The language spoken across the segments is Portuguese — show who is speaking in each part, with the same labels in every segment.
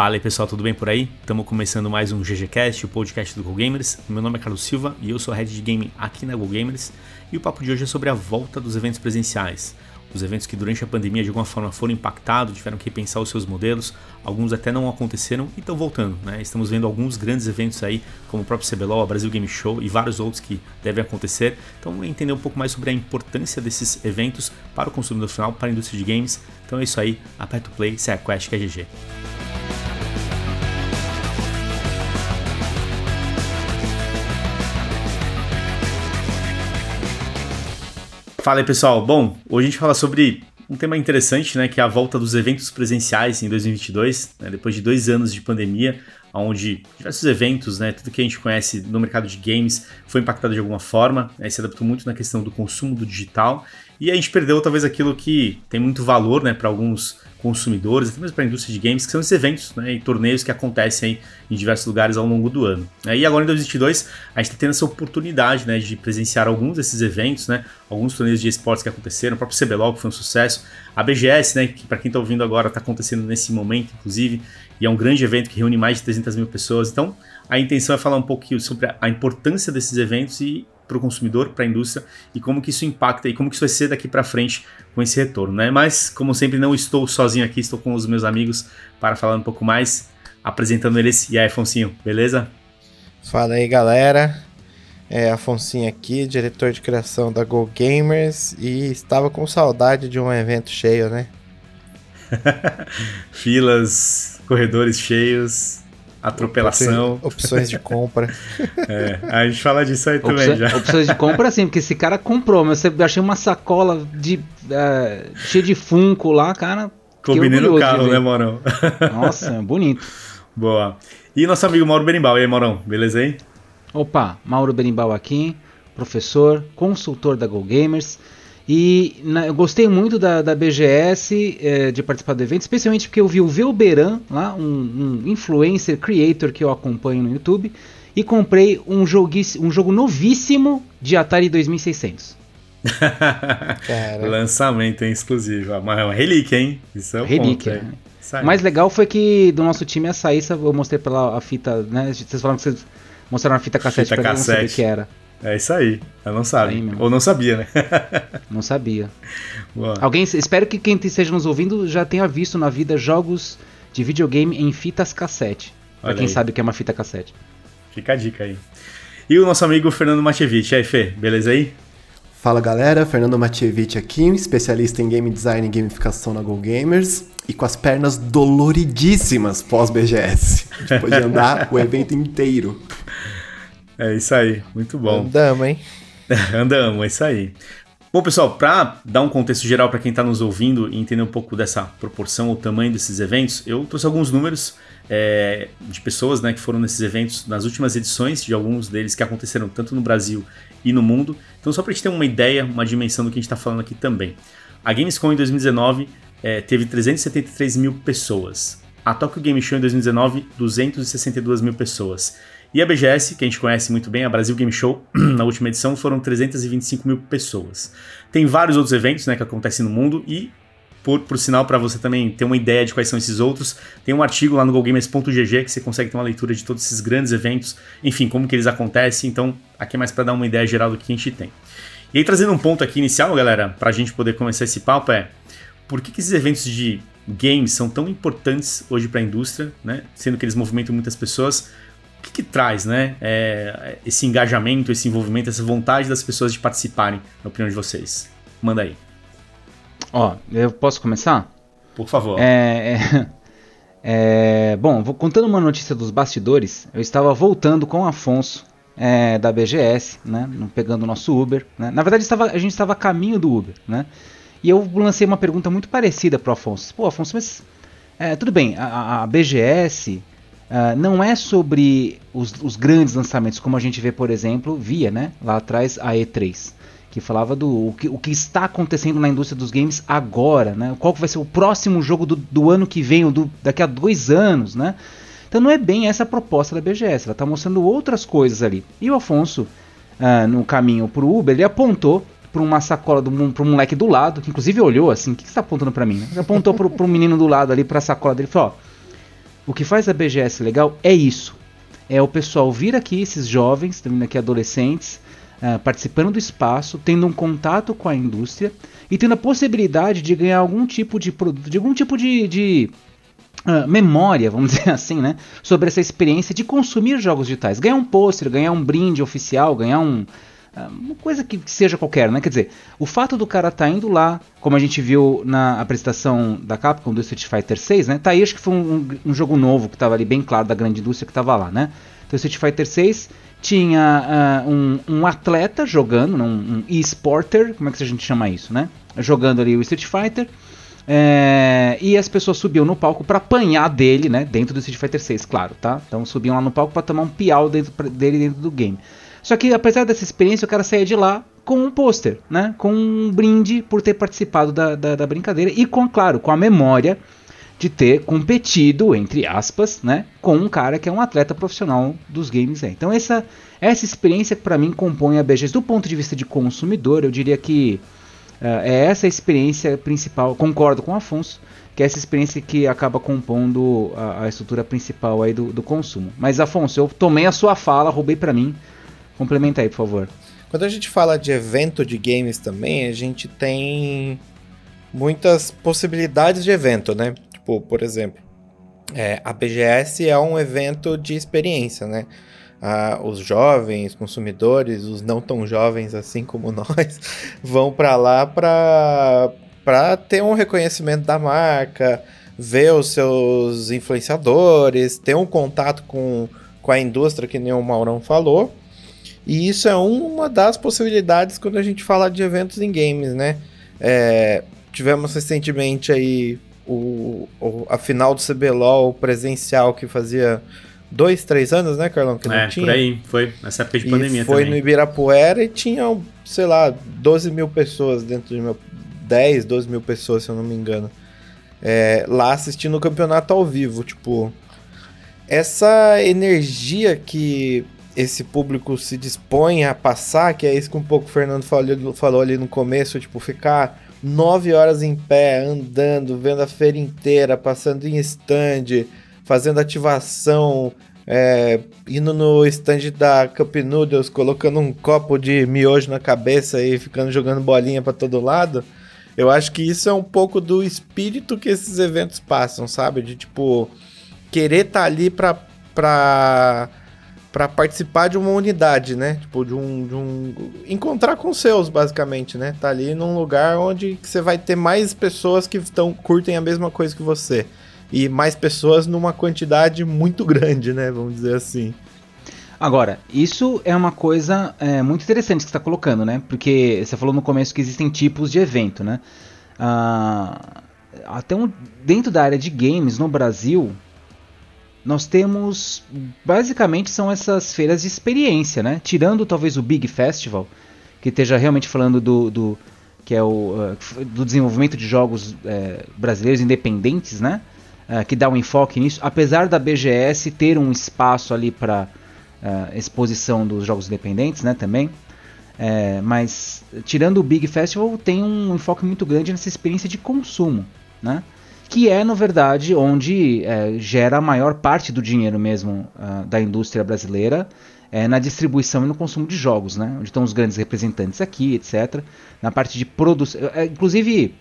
Speaker 1: Fala aí pessoal, tudo bem por aí? Estamos começando mais um GGCast, o podcast do GoGamers. Meu nome é Carlos Silva e eu sou head de game aqui na GoGamers. E o papo de hoje é sobre a volta dos eventos presenciais. Os eventos que durante a pandemia de alguma forma foram impactados, tiveram que repensar os seus modelos, alguns até não aconteceram e estão voltando. Né? Estamos vendo alguns grandes eventos aí, como o próprio CBLOL, a Brasil Game Show e vários outros que devem acontecer. Então, entender um pouco mais sobre a importância desses eventos para o consumidor final, para a indústria de games. Então é isso aí, aperta o play, segue a quest que é GG. Fala aí pessoal, bom, hoje a gente fala sobre um tema interessante, né, que é a volta dos eventos presenciais em 2022, né, depois de dois anos de pandemia, onde diversos eventos, né, tudo que a gente conhece no mercado de games foi impactado de alguma forma, né, se adaptou muito na questão do consumo do digital. E a gente perdeu talvez aquilo que tem muito valor, né, para alguns consumidores, até mesmo para a indústria de games, que são esses eventos né, e torneios que acontecem em diversos lugares ao longo do ano. E agora em 2022 a gente está tendo essa oportunidade né, de presenciar alguns desses eventos, né, alguns torneios de esportes que aconteceram, o próprio CBLOL que foi um sucesso, a BGS, né, que para quem está ouvindo agora está acontecendo nesse momento, inclusive, e é um grande evento que reúne mais de 300 mil pessoas. Então a intenção é falar um pouquinho sobre a importância desses eventos e para o consumidor, para a indústria e como que isso impacta e como que isso vai ser daqui para frente com esse retorno, né? Mas como sempre não estou sozinho aqui, estou com os meus amigos para falar um pouco mais, apresentando eles. E aí, Afonsinho, beleza?
Speaker 2: Fala aí, galera. É Afonsinho aqui, diretor de criação da Go Gamers e estava com saudade de um evento cheio, né?
Speaker 1: Filas, corredores cheios, atropelação.
Speaker 2: Opções, opções de compra.
Speaker 1: é, a gente fala disso aí também já.
Speaker 3: Opções de compra, sim, porque esse cara comprou, mas eu achei uma sacola de uh, cheia de funko lá, cara.
Speaker 1: Combinei no carro, né, Morão?
Speaker 3: Nossa, bonito.
Speaker 1: Boa. E nosso amigo Mauro Berimbau, e aí, Maurão, beleza aí?
Speaker 3: Opa, Mauro Berimbau aqui, professor, consultor da Go Gamers. E na, eu gostei muito da, da BGS, é, de participar do evento, especialmente porque eu vi o Velberan, lá, um, um, influencer, creator que eu acompanho no YouTube, e comprei um, um jogo novíssimo de Atari 2600.
Speaker 1: Lançamento hein, exclusivo. Mas é uma relíquia, hein?
Speaker 3: Isso é relíquia. Ponto, né? O mais legal foi que do nosso time a Saíssa, eu mostrei pela a fita, né? Vocês falaram que vocês mostraram a fita cassete
Speaker 1: fita
Speaker 3: pra
Speaker 1: cassete.
Speaker 3: não saber o que era.
Speaker 1: É isso aí. Ela não sabe. Aí, Ou não sabia, né?
Speaker 3: não sabia. Boa. Alguém, espero que quem esteja nos ouvindo já tenha visto na vida jogos de videogame em fitas cassete. Olha pra quem aí. sabe o que é uma fita cassete.
Speaker 1: Fica a dica aí. E o nosso amigo Fernando Matevich. E aí, Fê, beleza aí?
Speaker 4: Fala galera, Fernando Matevich aqui, especialista em game design e gamificação na Go Gamers e com as pernas doloridíssimas pós-BGS. Depois de andar o evento inteiro.
Speaker 1: É isso aí, muito bom.
Speaker 2: Andamos, hein?
Speaker 1: Andamos, é isso aí. Bom, pessoal, para dar um contexto geral para quem está nos ouvindo e entender um pouco dessa proporção ou tamanho desses eventos, eu trouxe alguns números é, de pessoas né, que foram nesses eventos nas últimas edições, de alguns deles que aconteceram tanto no Brasil e no mundo. Então, só para a gente ter uma ideia, uma dimensão do que a gente está falando aqui também. A Gamescom em 2019 é, teve 373 mil pessoas. A Tokyo Game Show em 2019, 262 mil pessoas. E a BGS, que a gente conhece muito bem, a Brasil Game Show, na última edição foram 325 mil pessoas. Tem vários outros eventos né, que acontecem no mundo e, por, por sinal, para você também ter uma ideia de quais são esses outros, tem um artigo lá no GoGamers.gg que você consegue ter uma leitura de todos esses grandes eventos, enfim, como que eles acontecem. Então, aqui é mais para dar uma ideia geral do que a gente tem. E aí, trazendo um ponto aqui inicial, galera, para a gente poder começar esse papo é por que, que esses eventos de games são tão importantes hoje para a indústria, né? Sendo que eles movimentam muitas pessoas, que, que traz, né? É, esse engajamento, esse envolvimento, essa vontade das pessoas de participarem, na opinião de vocês? Manda aí.
Speaker 3: Ó, eu posso começar?
Speaker 1: Por favor.
Speaker 3: É, é, é, bom, vou contando uma notícia dos bastidores. Eu estava voltando com o Afonso é, da BGS, né? Pegando o nosso Uber. Né? Na verdade, estava, a gente estava a caminho do Uber, né? E eu lancei uma pergunta muito parecida para o Afonso. Pô, Afonso, mas é, tudo bem, a, a BGS Uh, não é sobre os, os, grandes lançamentos, como a gente vê, por exemplo, via né, lá atrás a E3, que falava do o que, o que está acontecendo na indústria dos games agora, né, qual vai ser o próximo jogo do, do ano que vem, ou do, daqui a dois anos. Né? Então não é bem essa a proposta da BGS, ela está mostrando outras coisas ali. E o Afonso, uh, no caminho para o Uber, ele apontou para uma sacola para um moleque do lado, que inclusive olhou assim: o que, você está apontando para mim? Ele apontou para o menino do lado ali, para a sacola dele e falou: ó O que faz a BGS legal é isso. É o pessoal vir aqui, esses jovens, também aqui adolescentes, uh, participando do espaço, tendo um contato com a indústria e tendo a possibilidade de ganhar algum tipo de produto, de algum tipo de, de uh, memória, vamos dizer assim, né? Sobre essa experiência de consumir jogos digitais. Ganhar um pôster, ganhar um brinde oficial, ganhar um, uma coisa que, seja qualquer, né? Quer dizer, o fato do cara tá indo lá, como a gente viu na apresentação da Capcom do Street Fighter 6, né? Tá aí, acho que foi um, um, jogo novo que tava ali bem claro da grande indústria que tava lá, né? Então Street Fighter 6 tinha uh, um, um, atleta jogando, um, um e-sporter, como é que a gente chama isso, né? Jogando ali o Street Fighter. É, e as pessoas subiam no palco para apanhar dele, né? Dentro do Street Fighter 6, claro, tá? Então subiam lá no palco para tomar um piau dentro, dele dentro do game. Só que apesar dessa experiência, o cara saía de lá com um pôster, né? Com um brinde por ter participado da, da, da, brincadeira e com, claro, com a memória de ter competido, entre aspas, né? Com um cara que é um atleta profissional dos games. Né? Então essa, essa experiência para mim compõe a BGS. Do ponto de vista de consumidor, eu diria que uh, é essa experiência principal. Concordo com o Afonso que é essa experiência que acaba compondo a, a estrutura principal aí do, do, consumo. Mas Afonso, eu tomei a sua fala, roubei para mim. Complementa aí, por favor.
Speaker 2: Quando a gente fala de evento de games também, a gente tem muitas possibilidades de evento, né? Tipo, por exemplo, é, a BGS é um evento de experiência, né? Ah, os jovens consumidores, os não tão jovens assim como nós, vão para lá para ter um reconhecimento da marca, ver os seus influenciadores, ter um contato com, com a indústria, que nem o Maurão falou, e isso é uma das possibilidades quando a gente fala de eventos em games, né? É, tivemos recentemente aí o, o, a final do CBLOL presencial que fazia dois, três anos, né, Carlão? Que
Speaker 1: não é, tinha. por aí, foi nessa época de
Speaker 2: e
Speaker 1: pandemia
Speaker 2: foi
Speaker 1: também.
Speaker 2: no Ibirapuera e tinha, sei lá, 12 mil pessoas dentro de meu... 10, 12 mil pessoas, se eu não me engano. É, lá assistindo o campeonato ao vivo, tipo... Essa energia que esse público se dispõe a passar, que é isso que um pouco o Fernando falou, falou ali no começo, tipo, ficar nove horas em pé, andando, vendo a feira inteira, passando em stand, fazendo ativação, é, indo no stand da Cup Noodles, colocando um copo de miojo na cabeça e ficando jogando bolinha para todo lado. Eu acho que isso é um pouco do espírito que esses eventos passam, sabe? De tipo, querer estar tá ali pra, pra para participar de uma unidade, né? Tipo, de um, de um. Encontrar com seus, basicamente, né? Tá ali num lugar onde você vai ter mais pessoas que estão curtem a mesma coisa que você. E mais pessoas numa quantidade muito grande, né? Vamos dizer assim.
Speaker 3: Agora, isso é uma coisa é, muito interessante que você está colocando, né? Porque você falou no começo que existem tipos de evento, né? Ah, até um, dentro da área de games no Brasil, nós temos basicamente são essas feiras de experiência, né? Tirando talvez o Big Festival, que esteja realmente falando do, do que é o uh, do desenvolvimento de jogos uh, brasileiros independentes, né? Uh, que dá um enfoque nisso, apesar da BGS ter um espaço ali para exposição dos jogos independentes, né? Também, mas tirando o Big Festival tem um enfoque muito grande nessa experiência de consumo, né? Que é, na verdade, onde é, gera a maior parte do dinheiro mesmo uh, da indústria brasileira é, na distribuição e no consumo de jogos, né? Onde estão os grandes representantes aqui, etc. Na parte de produção. É, inclusive,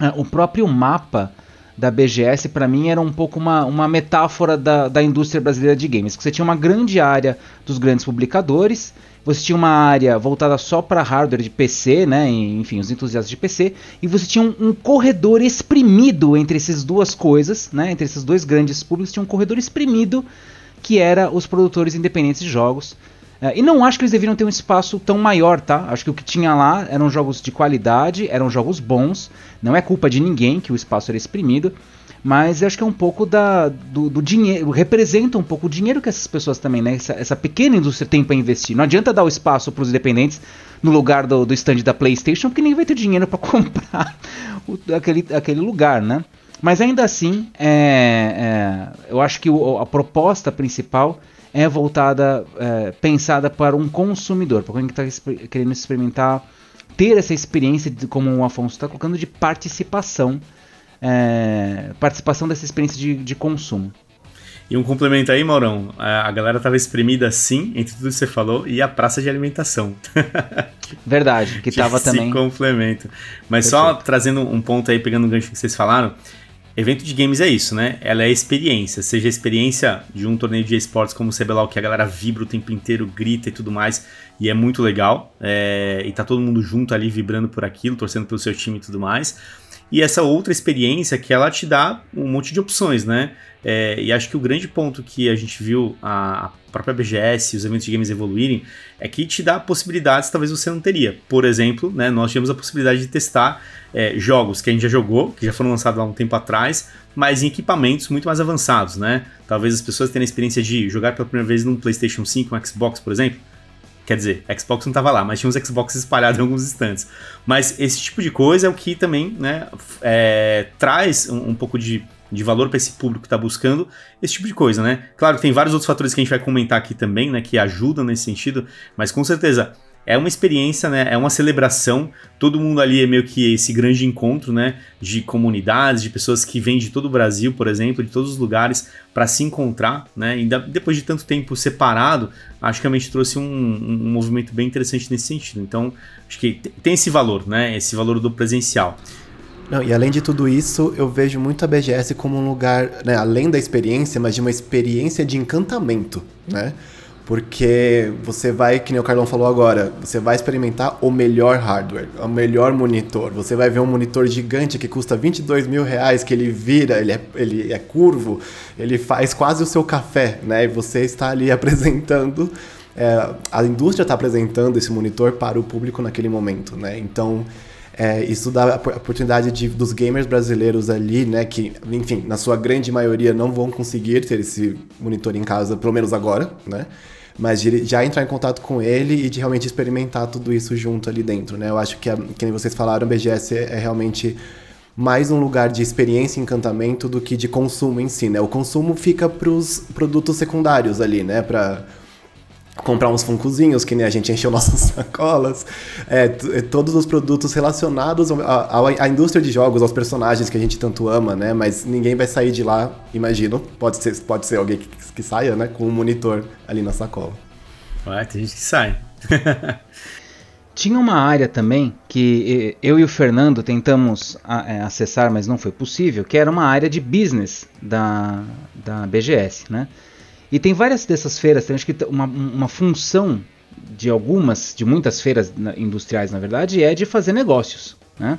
Speaker 3: uh, o próprio mapa da BGS, para mim, era um pouco uma, uma metáfora da, da indústria brasileira de games. Você tinha uma grande área dos grandes publicadores você tinha uma área voltada só para hardware de PC, né? Enfim, os entusiastas de PC, e você tinha um, um, corredor exprimido entre essas duas coisas, né? Entre esses dois grandes públicos, tinha um corredor exprimido que era os produtores independentes de jogos. Uh, e não acho que eles deveriam ter um espaço tão maior, tá? Acho que o que tinha lá eram jogos de qualidade, eram jogos bons. Não é culpa de ninguém que o espaço era exprimido mas eu acho que é um pouco da, do, do, dinheiro, representa um pouco o dinheiro que essas pessoas também, né? Essa, essa pequena indústria tem para investir. Não adianta dar o espaço para os independentes no lugar do, do stand da PlayStation, porque ninguém vai ter dinheiro para comprar o, aquele, aquele lugar, né? Mas ainda assim, é, é, eu acho que o, a proposta principal é voltada, é, pensada para um consumidor, para quem está querendo experimentar, ter essa experiência, de, como o Afonso está colocando, de participação é, participação dessa experiência de, de consumo.
Speaker 1: E um complemento aí, Maurão, a galera tava espremida sim, entre tudo que você falou, e a praça de alimentação.
Speaker 3: Verdade, que tava
Speaker 1: Esse
Speaker 3: também.
Speaker 1: complemento. Mas só trazendo um ponto aí, pegando o gancho que vocês falaram, evento de games é isso, né? Ela é experiência, seja a experiência de um torneio de esportes como o CBLOL, que a galera vibra o tempo inteiro, grita e tudo mais, e é muito legal, é... e tá todo mundo junto ali vibrando por aquilo, torcendo pelo seu time e tudo mais. E essa outra experiência que ela te dá um monte de opções, né? É, e acho que o grande ponto que a gente viu a, própria BGS e os eventos de games evoluírem é que te dá possibilidades que talvez você não teria. Por exemplo, né, nós tivemos a possibilidade de testar é, jogos que a gente já jogou, que já foram lançados há um tempo atrás, mas em equipamentos muito mais avançados, né? Talvez as pessoas tenham a experiência de jogar pela primeira vez num PlayStation 5, um Xbox, por exemplo. Quer dizer, Xbox não estava lá, mas tinha uns Xbox espalhados em alguns instantes. Mas esse tipo de coisa é o que também né, é, traz um, um pouco de de valor para esse público que está buscando esse tipo de coisa, né? Claro tem vários outros fatores que a gente vai comentar aqui também, né, que ajudam nesse sentido, mas com certeza é uma experiência, né? É uma celebração. Todo mundo ali é meio que esse grande encontro, né? De comunidades, de pessoas que vêm de todo o Brasil, por exemplo, de todos os lugares para se encontrar, né? E depois de tanto tempo separado, acho que realmente trouxe um, um movimento bem interessante nesse sentido. Então, acho que tem esse valor, né? Esse valor do presencial.
Speaker 4: Não, e além de tudo isso, eu vejo muito a BGS como um lugar, né, além da experiência, mas de uma experiência de encantamento, né? Porque você vai, que nem o Carlão falou agora, você vai experimentar o melhor hardware, o melhor monitor. Você vai ver um monitor gigante que custa 22 mil reais, que ele vira, ele é, ele é curvo, ele faz quase o seu café, né? E você está ali apresentando, é, a indústria está apresentando esse monitor para o público naquele momento, né? Então, é, isso dá a oportunidade de, dos gamers brasileiros ali, né, que, enfim, na sua grande maioria não vão conseguir ter esse monitor em casa, pelo menos agora, né? Mas de já entrar em contato com ele e de realmente experimentar tudo isso junto ali dentro, né? Eu acho que, que nem vocês falaram, a BGS é, é realmente mais um lugar de experiência e encantamento do que de consumo em si, né? O consumo fica para os produtos secundários ali, né? Para comprar uns funcozinhos, que nem a gente encheu nossas sacolas, é, é, todos os produtos relacionados à, indústria de jogos, aos personagens que a gente tanto ama, né? Mas ninguém vai sair de lá, imagino, pode ser, pode ser alguém que, que saia, né? Com um monitor ali na sacola.
Speaker 1: Ué, tem gente que sai.
Speaker 3: Tinha uma área também que eu e o Fernando tentamos é, acessar, mas não foi possível, que era uma área de business da, da BGS, né? E tem várias dessas feiras, tem acho que uma, uma função de algumas, de muitas feiras industriais, na verdade, é de fazer negócios, né?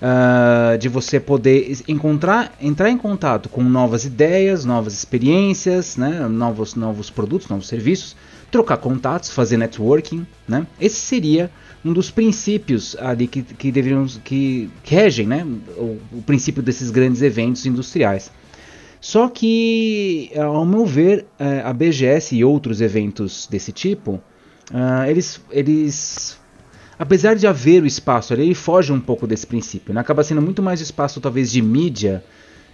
Speaker 3: Uh, de você poder encontrar, entrar em contato com novas ideias, novas experiências, né? novos, novos produtos, novos serviços, trocar contatos, fazer networking, né? Esse seria um dos princípios ali que, que deveriam que regem, né? O, o princípio desses grandes eventos industriais. Só que, ao meu ver, é, a BGS e outros eventos desse tipo, uh, eles, eles, apesar de haver o espaço ali, ele foge um pouco desse princípio. Né? Acaba sendo muito mais espaço, talvez, de mídia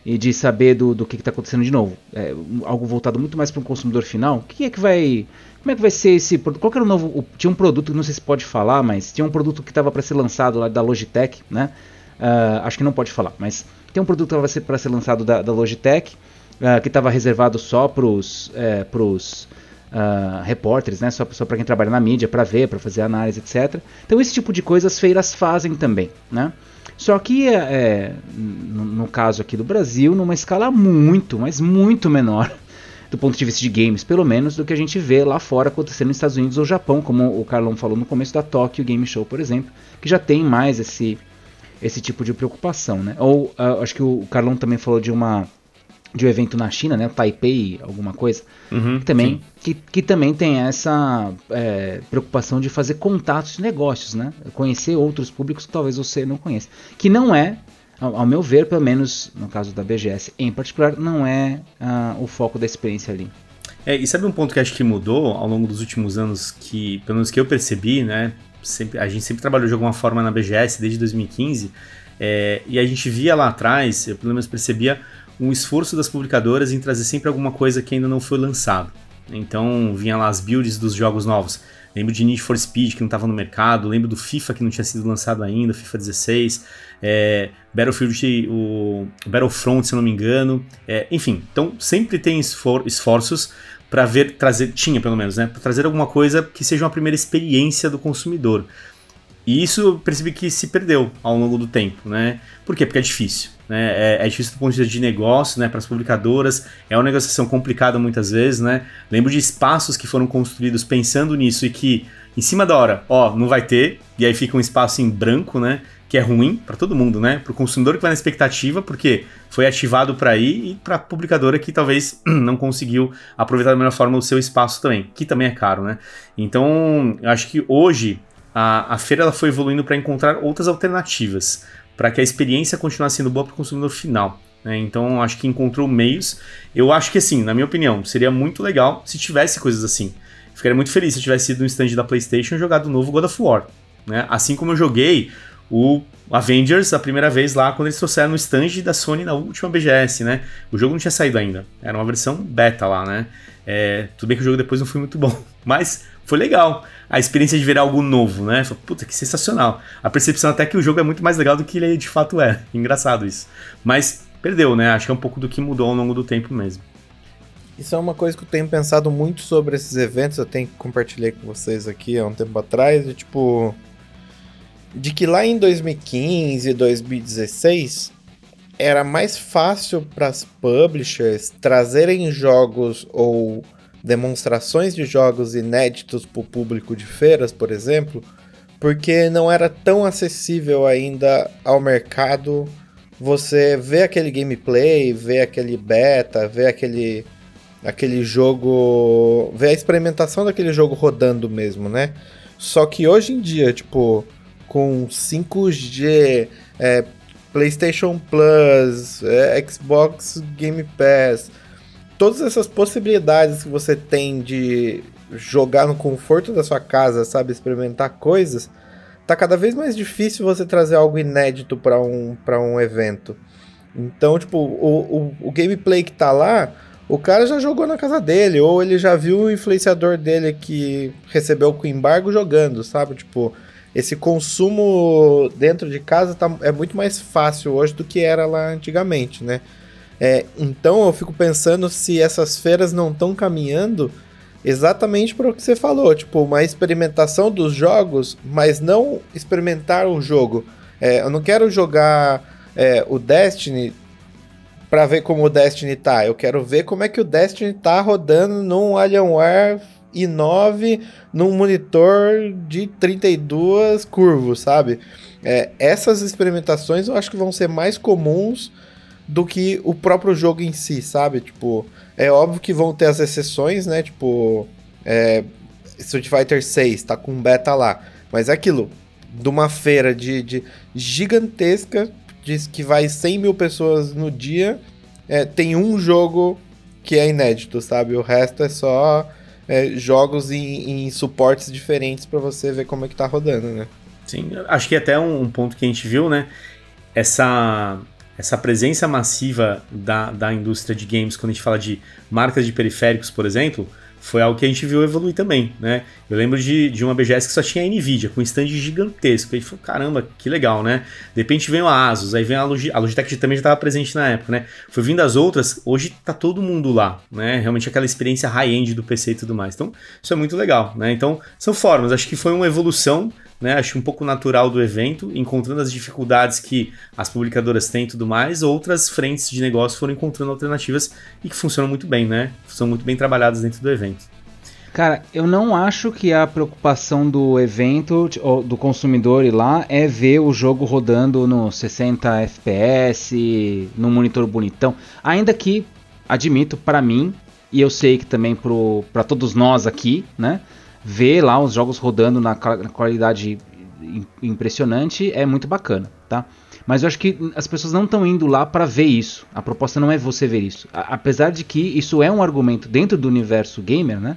Speaker 3: e de saber do, do que está acontecendo de novo. É, algo voltado muito mais para o consumidor final. O que é que vai. Como é que vai ser esse produto? Qual era o novo. Tinha um produto, não sei se pode falar, mas tinha um produto que estava para ser lançado lá da Logitech, né? Uh, acho que não pode falar, mas tem um produto vai ser para ser lançado da, da Logitech, uh, que estava reservado só para os é, pros, uh, repórteres, né? só, só para quem trabalha na mídia, para ver, para fazer análise, etc. Então esse tipo de coisa as feiras fazem também. Né? Só que, é, no, no caso aqui do Brasil, numa escala muito, mas muito menor do ponto de vista de games, pelo menos, do que a gente vê lá fora acontecendo nos Estados Unidos ou Japão, como o Carlão falou no começo da Tokyo Game Show, por exemplo, que já tem mais esse, esse tipo de preocupação, né? Ou uh, acho que o Carlão também falou de uma de um evento na China, né? Taipei, alguma coisa,
Speaker 1: uhum,
Speaker 3: que também que, que também tem essa é, preocupação de fazer contatos de negócios, né? Conhecer outros públicos que talvez você não conheça, que não é ao, ao meu ver, pelo menos no caso da BGS em particular, não é uh, o foco da experiência ali.
Speaker 1: É, e sabe um ponto que acho que mudou ao longo dos últimos anos, que pelo menos que eu percebi, né? Sempre, a gente sempre trabalhou de alguma forma na BGS desde 2015, é, e a gente via lá atrás, eu pelo menos percebia um esforço das publicadoras em trazer sempre alguma coisa que ainda não foi lançado. Então vinha lá as builds dos jogos novos. Lembro de Need for Speed que não estava no mercado, lembro do FIFA que não tinha sido lançado ainda, FIFA 16, é, Battlefield, o Battlefront, se eu não me engano. É, enfim, então sempre tem esfor esforços para ver, trazer, tinha pelo menos, né? Para trazer alguma coisa que seja uma primeira experiência do consumidor. E isso eu percebi que se perdeu ao longo do tempo, né? Por quê? Porque é difícil. Né? É, é difícil do ponto de vista de negócio, né? Para as publicadoras, é uma negociação complicada muitas vezes, né? Lembro de espaços que foram construídos pensando nisso e que, em cima da hora, ó, não vai ter, e aí fica um espaço em branco, né? Que é ruim para todo mundo, né? Para o consumidor que vai na expectativa, porque foi ativado para ir, e para a publicadora que talvez não conseguiu aproveitar da melhor forma o seu espaço também, que também é caro, né? Então, eu acho que hoje a, a feira ela foi evoluindo para encontrar outras alternativas, para que a experiência continuasse sendo boa para o consumidor final. Né? Então, acho que encontrou meios. Eu acho que, assim, na minha opinião, seria muito legal se tivesse coisas assim. Ficaria muito feliz se eu tivesse ido no stand da PlayStation e jogado o novo God of War. Né? Assim como eu joguei o Avengers a primeira vez lá quando eles trouxeram no stand da Sony na última BGS, né? O jogo não tinha saído ainda, era uma versão beta lá, né? É, tudo bem que o jogo depois não foi muito bom, mas foi legal a experiência de ver algo novo, né? Falei, Puta, que sensacional. A percepção até que o jogo é muito mais legal do que ele de fato é. Engraçado isso. Mas perdeu, né? Acho que é um pouco do que mudou ao longo do tempo mesmo.
Speaker 2: Isso é uma coisa que eu tenho pensado muito sobre esses eventos, eu tenho que compartilhar com vocês aqui há um tempo atrás, de tipo de que lá em 2015 e 2016 era mais fácil para as publishers trazerem jogos ou demonstrações de jogos inéditos para o público de feiras, por exemplo, porque não era tão acessível ainda ao mercado você ver aquele gameplay, ver aquele beta, ver aquele aquele jogo, ver a experimentação daquele jogo rodando mesmo, né? Só que hoje em dia, tipo, com 5G, é, PlayStation Plus, é, Xbox Game Pass, todas essas possibilidades que você tem de jogar no conforto da sua casa, sabe, experimentar coisas, tá cada vez mais difícil você trazer algo inédito para um, pra um evento. Então, tipo, o, o, o, gameplay que tá lá, o cara já jogou na casa dele, ou ele já viu o influenciador dele que recebeu com embargo jogando, sabe? Tipo, esse consumo dentro de casa tá, é muito mais fácil hoje do que era lá antigamente, né? É, então eu fico pensando se essas feiras não estão caminhando exatamente para o que você falou, tipo, uma experimentação dos jogos, mas não experimentar o jogo. É, eu não quero jogar é, o Destiny para ver como o Destiny tá. Eu quero ver como é que o Destiny tá rodando num Alienware i9 num monitor de 32 curvos, sabe? É, essas experimentações eu acho que vão ser mais comuns do que o próprio jogo em si, sabe? Tipo, é óbvio que vão ter as exceções, né? Tipo, é, Street Fighter 6 tá com beta lá. Mas é aquilo, de uma feira de, de gigantesca, diz que vai 100 mil pessoas no dia, é, tem um jogo que é inédito, sabe? O resto é só é, jogos em, em suportes diferentes para você ver como é que tá rodando, né?
Speaker 1: Sim, acho que até um, um ponto que a gente viu, né? Essa essa presença massiva da, da indústria de games, quando a gente fala de marcas de periféricos, por exemplo, foi algo que a gente viu evoluir também, né? Eu lembro de, de uma BGS que só tinha a Nvidia, com um stand gigantesco. E falou, caramba, que legal, né? De repente vem a Asus, aí vem a Logitech, a Logitech também já estava presente na época, né? Foi vindo as outras, hoje tá todo mundo lá, né? Realmente aquela experiência high-end do PC e tudo mais. Então, isso é muito legal, né? Então, são formas, acho que foi uma evolução né, acho um pouco natural do evento, encontrando as dificuldades que as publicadoras têm e tudo mais, outras frentes de negócio foram encontrando alternativas e que funcionam muito bem, né? São muito bem trabalhadas dentro do evento.
Speaker 3: Cara, eu não acho que a preocupação do evento, do consumidor ir lá, é ver o jogo rodando no 60 FPS, no monitor bonitão. Ainda que, admito, para mim, e eu sei que também para todos nós aqui, né? Ver lá os jogos rodando na qualidade impressionante é muito bacana, tá? Mas eu acho que as pessoas não estão indo lá para ver isso. A proposta não é você ver isso. A apesar de que isso é um argumento dentro do universo gamer, né?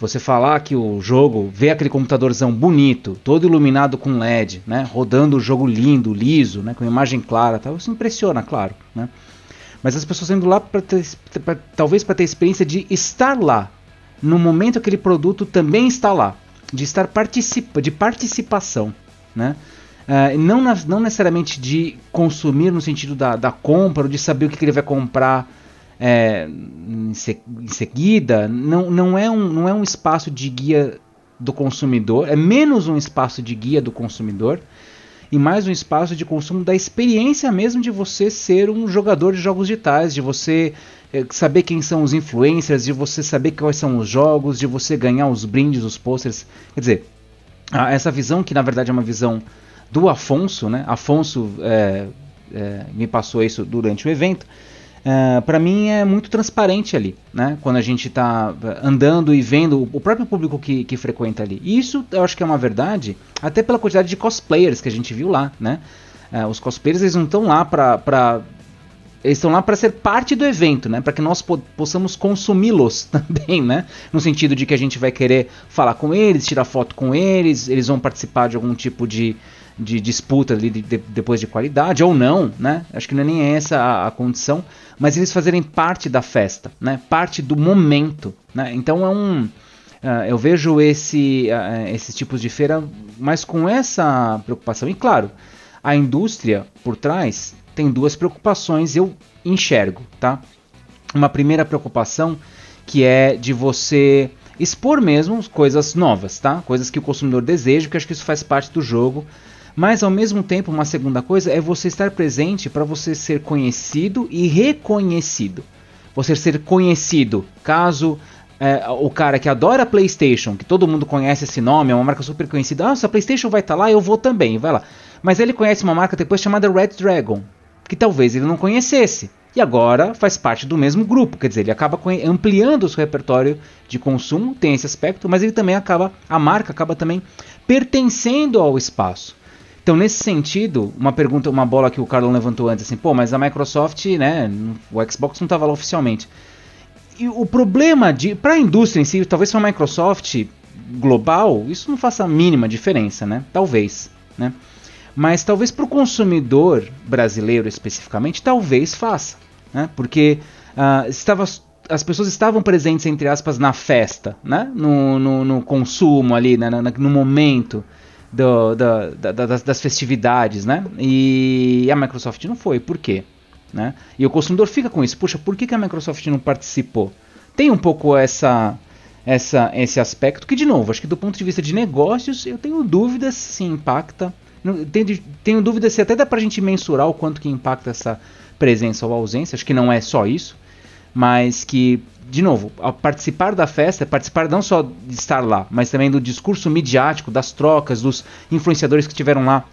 Speaker 3: Você falar que o jogo, vê aquele computadorzão bonito, todo iluminado com LED, né? Rodando o jogo lindo, liso, né? Com imagem clara, tal, isso impressiona, claro, né? Mas as pessoas indo lá para talvez para ter a experiência de estar lá, no momento aquele produto também está lá. de estar participa, de participação, né? Uh, não, na, não necessariamente de consumir no sentido da, da compra, ou de saber o que, que ele vai comprar é, em, se, em, seguida, não, não, é um, não é um espaço de guia do consumidor, é menos um espaço de guia do consumidor e mais um espaço de consumo da experiência mesmo de você ser um jogador de jogos digitais, de você é, saber quem são os influencers, de você saber quais são os jogos, de você ganhar os brindes, os posters. Quer dizer, essa visão que na verdade é uma visão do Afonso, né? Afonso é, é, me passou isso durante o evento. É, para mim é muito transparente ali, né? Quando a gente está andando e vendo o próprio público que, que frequenta ali. E isso eu acho que é uma verdade, até pela quantidade de cosplayers que a gente viu lá, né? É, os cosplayers eles não estão lá para eles estão lá para ser parte do evento, né? Para que nós po possamos consumi-los também, né? No sentido de que a gente vai querer falar com eles, tirar foto com eles, eles vão participar de algum tipo de, de disputa ali de, de, depois de qualidade, ou não, né? Acho que não é nem essa a, a, condição, mas eles fazerem parte da festa, né? Parte do momento, né? Então é um... Uh, eu vejo esse, uh, esses tipos de feira, mas com essa preocupação. E claro, a indústria por trás tem duas preocupações, eu enxergo, tá? Uma primeira preocupação que é de você expor mesmo coisas novas, tá? Coisas que o consumidor deseja, que acho que isso faz parte do jogo. Mas ao mesmo tempo, uma segunda coisa é você estar presente para você ser conhecido e reconhecido. Você ser conhecido, caso é, o cara que adora PlayStation, que todo mundo conhece esse nome, é uma marca super conhecida, ah, se a PlayStation vai estar tá lá, eu vou também, vai lá. Mas ele conhece uma marca depois chamada Red Dragon, que talvez ele não conhecesse. E agora faz parte do mesmo grupo, quer dizer, ele acaba ampliando o seu repertório de consumo, tem esse aspecto, mas ele também acaba, a marca acaba também pertencendo ao espaço. Então, nesse sentido, uma pergunta, uma bola que o Carlão levantou antes, assim, pô, mas a Microsoft, né, o Xbox não estava lá oficialmente. E o problema de, para a indústria em si, talvez para a Microsoft global, isso não faça a mínima diferença, né? Talvez, né? Mas talvez para o consumidor brasileiro especificamente, talvez faça, né? Porque uh, estava as pessoas estavam presentes, entre aspas, na festa, né? no, no, no consumo ali, né? no momento do, do, da, das, das, festividades, né? E a Microsoft não foi, por quê? Né? E o consumidor fica com isso, puxa, por que, que a Microsoft não participou? Tem um pouco essa, essa, esse aspecto que, de novo, acho que do ponto de vista de negócios, eu tenho dúvidas se impacta. Tenho, tenho dúvidas se até dá pra gente mensurar o quanto que impacta essa presença ou ausência, acho que não é só isso, mas que de novo, ao participar da festa, participar não só de estar lá, mas também do discurso midiático, das trocas, dos influenciadores que estiveram lá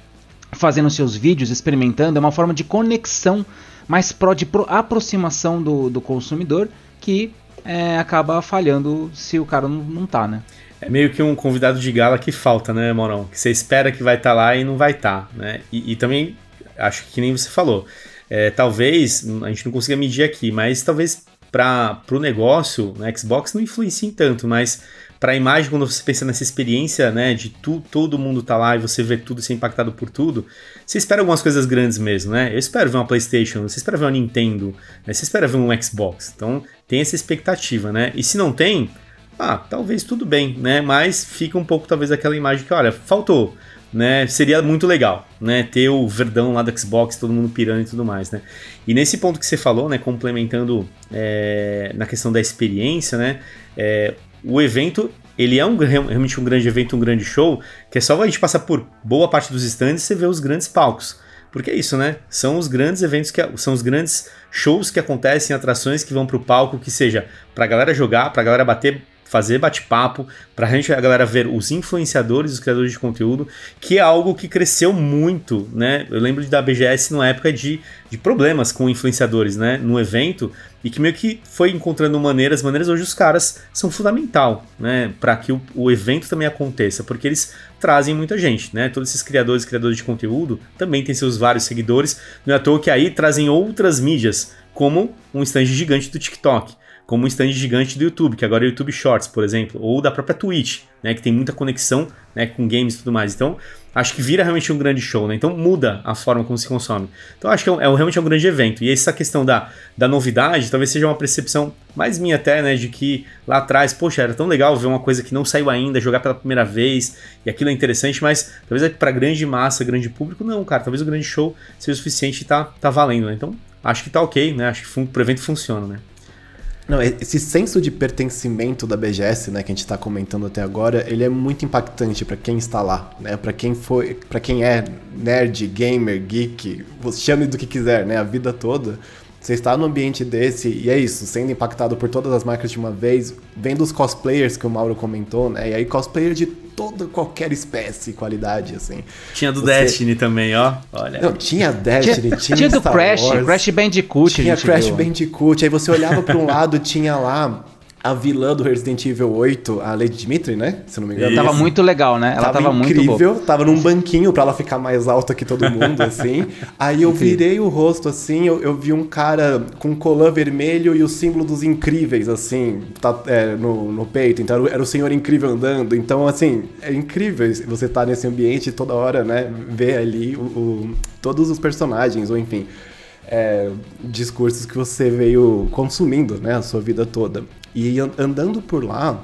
Speaker 3: fazendo seus vídeos, experimentando, é uma forma de conexão mais pró de pro, aproximação do, do consumidor que é, acaba falhando se o cara não, não tá, né?
Speaker 1: É meio que um convidado de gala que falta, né, Morão? Que você espera que vai estar tá lá e não vai estar, tá, né? E, e, também, acho que nem você falou, é, talvez, a gente não consiga medir aqui, mas talvez para o negócio, né, Xbox não influencia em tanto, mas para a imagem, quando você pensa nessa experiência, né, de tu, todo mundo tá lá e você vê tudo ser impactado por tudo, você espera algumas coisas grandes mesmo, né? Eu espero ver uma PlayStation, você espera ver uma Nintendo, né? você espera ver um Xbox. Então tem essa expectativa, né? E se não tem, ah, talvez tudo bem, né? Mas fica um pouco talvez aquela imagem que, olha, faltou né, seria muito legal, né, ter o verdão lá do Xbox, todo mundo pirando e tudo mais, né. E nesse ponto que você falou, né, complementando é, na questão da experiência, né, é, o evento ele é um, realmente um grande evento, um grande show, que é só a gente passar por boa parte dos stands e você vê os grandes palcos. Porque é isso, né? São os grandes eventos que são os grandes shows que acontecem, atrações que vão para o palco, que seja para a galera jogar, para a galera bater fazer bate-papo, para a gente a galera ver os influenciadores, os criadores de conteúdo, que é algo que cresceu muito, né? Eu lembro da BGS numa época de, de problemas com influenciadores, né? No evento, e que meio que foi encontrando maneiras, maneiras hoje os caras são fundamental, né? Para que o, o evento também aconteça, porque eles trazem muita gente, né? Todos esses criadores criadores de conteúdo também têm seus vários seguidores, não é à toa que aí trazem outras mídias, como um stand gigante do TikTok como um stand gigante do YouTube, que agora é o YouTube Shorts, por exemplo, ou da própria Twitch, né, que tem muita conexão né, com games e tudo mais. Então, acho que vira realmente um grande show, né? Então muda a forma como se consome. Então acho que é, um, é realmente um grande evento. E essa questão da, da novidade talvez seja uma percepção mais minha até, né? De que lá atrás, poxa, era tão legal ver uma coisa que não saiu ainda, jogar pela primeira vez, e aquilo é interessante, mas talvez é para grande massa, grande público, não, cara. Talvez o grande show seja o suficiente e tá, tá valendo, né? Então acho que tá ok, né? Acho que pro evento funciona, né?
Speaker 4: Não, esse senso de pertencimento da BGS, né, que a gente está comentando até agora, ele é muito impactante para quem está lá, né? Para quem foi, para quem é nerd, gamer, geek, chame do que quiser, né, a vida toda. Você está num ambiente desse e é isso, sendo impactado por todas as marcas de uma vez, vendo os cosplayers que o Mauro comentou, né? E aí cosplayer de toda qualquer espécie e qualidade, assim.
Speaker 1: Tinha do Você... Destiny também, ó. Olha.
Speaker 4: Não, tinha Destiny, tinha, tinha,
Speaker 3: tinha do Crash, Wars, Crash Bandicoot.
Speaker 4: Tinha Crash viu. Bandicoot. Aí você olhava para um lado, tinha lá a vilã do Resident Evil 8, a Lady Dimitri, né? Se não me engano.
Speaker 3: Isso. Tava muito legal, né? Ela tava, tava
Speaker 4: incrível, muito tava num banquinho para ela ficar mais alta que todo mundo, assim. Aí eu virei o rosto, assim, eu, eu, vi um cara com colã vermelho e o símbolo dos incríveis, assim, tá, é, no, no peito. Então era o Senhor Incrível andando. Então, assim, é incrível você estar tá nesse ambiente toda hora, né? Ver ali o, o todos os personagens, ou enfim. É, discursos que você veio consumindo, né, a sua vida toda. E andando por lá,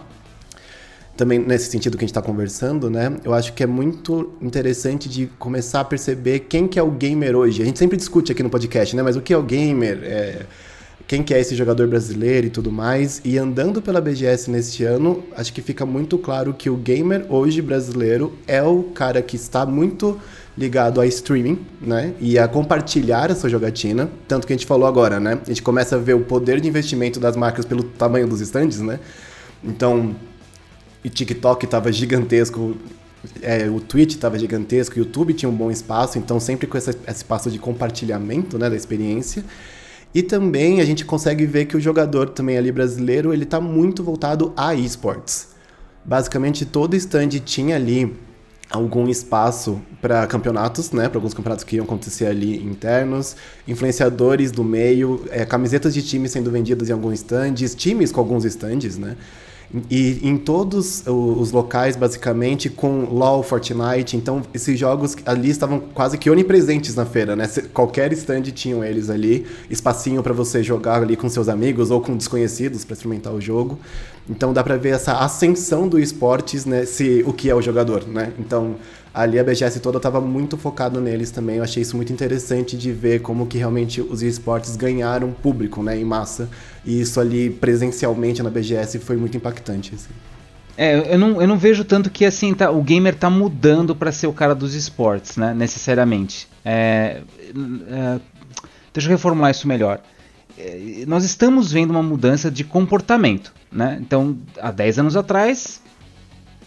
Speaker 4: também nesse sentido que a gente está conversando, né? Eu acho que é muito interessante de começar a perceber quem que é o gamer hoje. A gente sempre discute aqui no podcast, né? Mas o que é o gamer? É, quem que é esse jogador brasileiro e tudo mais. E andando pela BGS neste ano, acho que fica muito claro que o gamer hoje brasileiro é o cara que está muito ligado a streaming, né? E a compartilhar essa jogatina. Tanto que a gente falou agora, né? A gente começa a ver o poder de investimento das marcas pelo tamanho dos stands, né? Então, o TikTok estava gigantesco, é, o Twitch estava gigantesco, o YouTube tinha um bom espaço, então sempre com esse, esse espaço de compartilhamento né, da experiência. E também a gente consegue ver que o jogador também ali brasileiro, ele está muito voltado a esportes. Basicamente todo stand tinha ali algum espaço para campeonatos, né? Para alguns campeonatos que iam acontecer ali internos, influenciadores do meio, é, camisetas de times sendo vendidas em alguns stands, times com alguns stands, né? E em todos os locais, basicamente, com LoL, Fortnite. Então, esses jogos ali estavam quase que onipresentes na feira, né? Qualquer stand tinham eles ali. Espacinho para você jogar ali com seus amigos ou com desconhecidos para experimentar o jogo. Então, dá para ver essa ascensão do esportes, né? Se, o que é o jogador, né? Então, ali a BGS toda estava muito focado neles também. Eu achei isso muito interessante de ver como que realmente os esportes ganharam público, né? Em massa e isso ali presencialmente na BGS foi muito impactante. Assim.
Speaker 3: É, eu não, eu não vejo tanto que assim tá, o gamer tá mudando para ser o cara dos esportes, né? Necessariamente. É, é, deixa eu reformular isso melhor. É, nós estamos vendo uma mudança de comportamento, né? Então, há 10 anos atrás,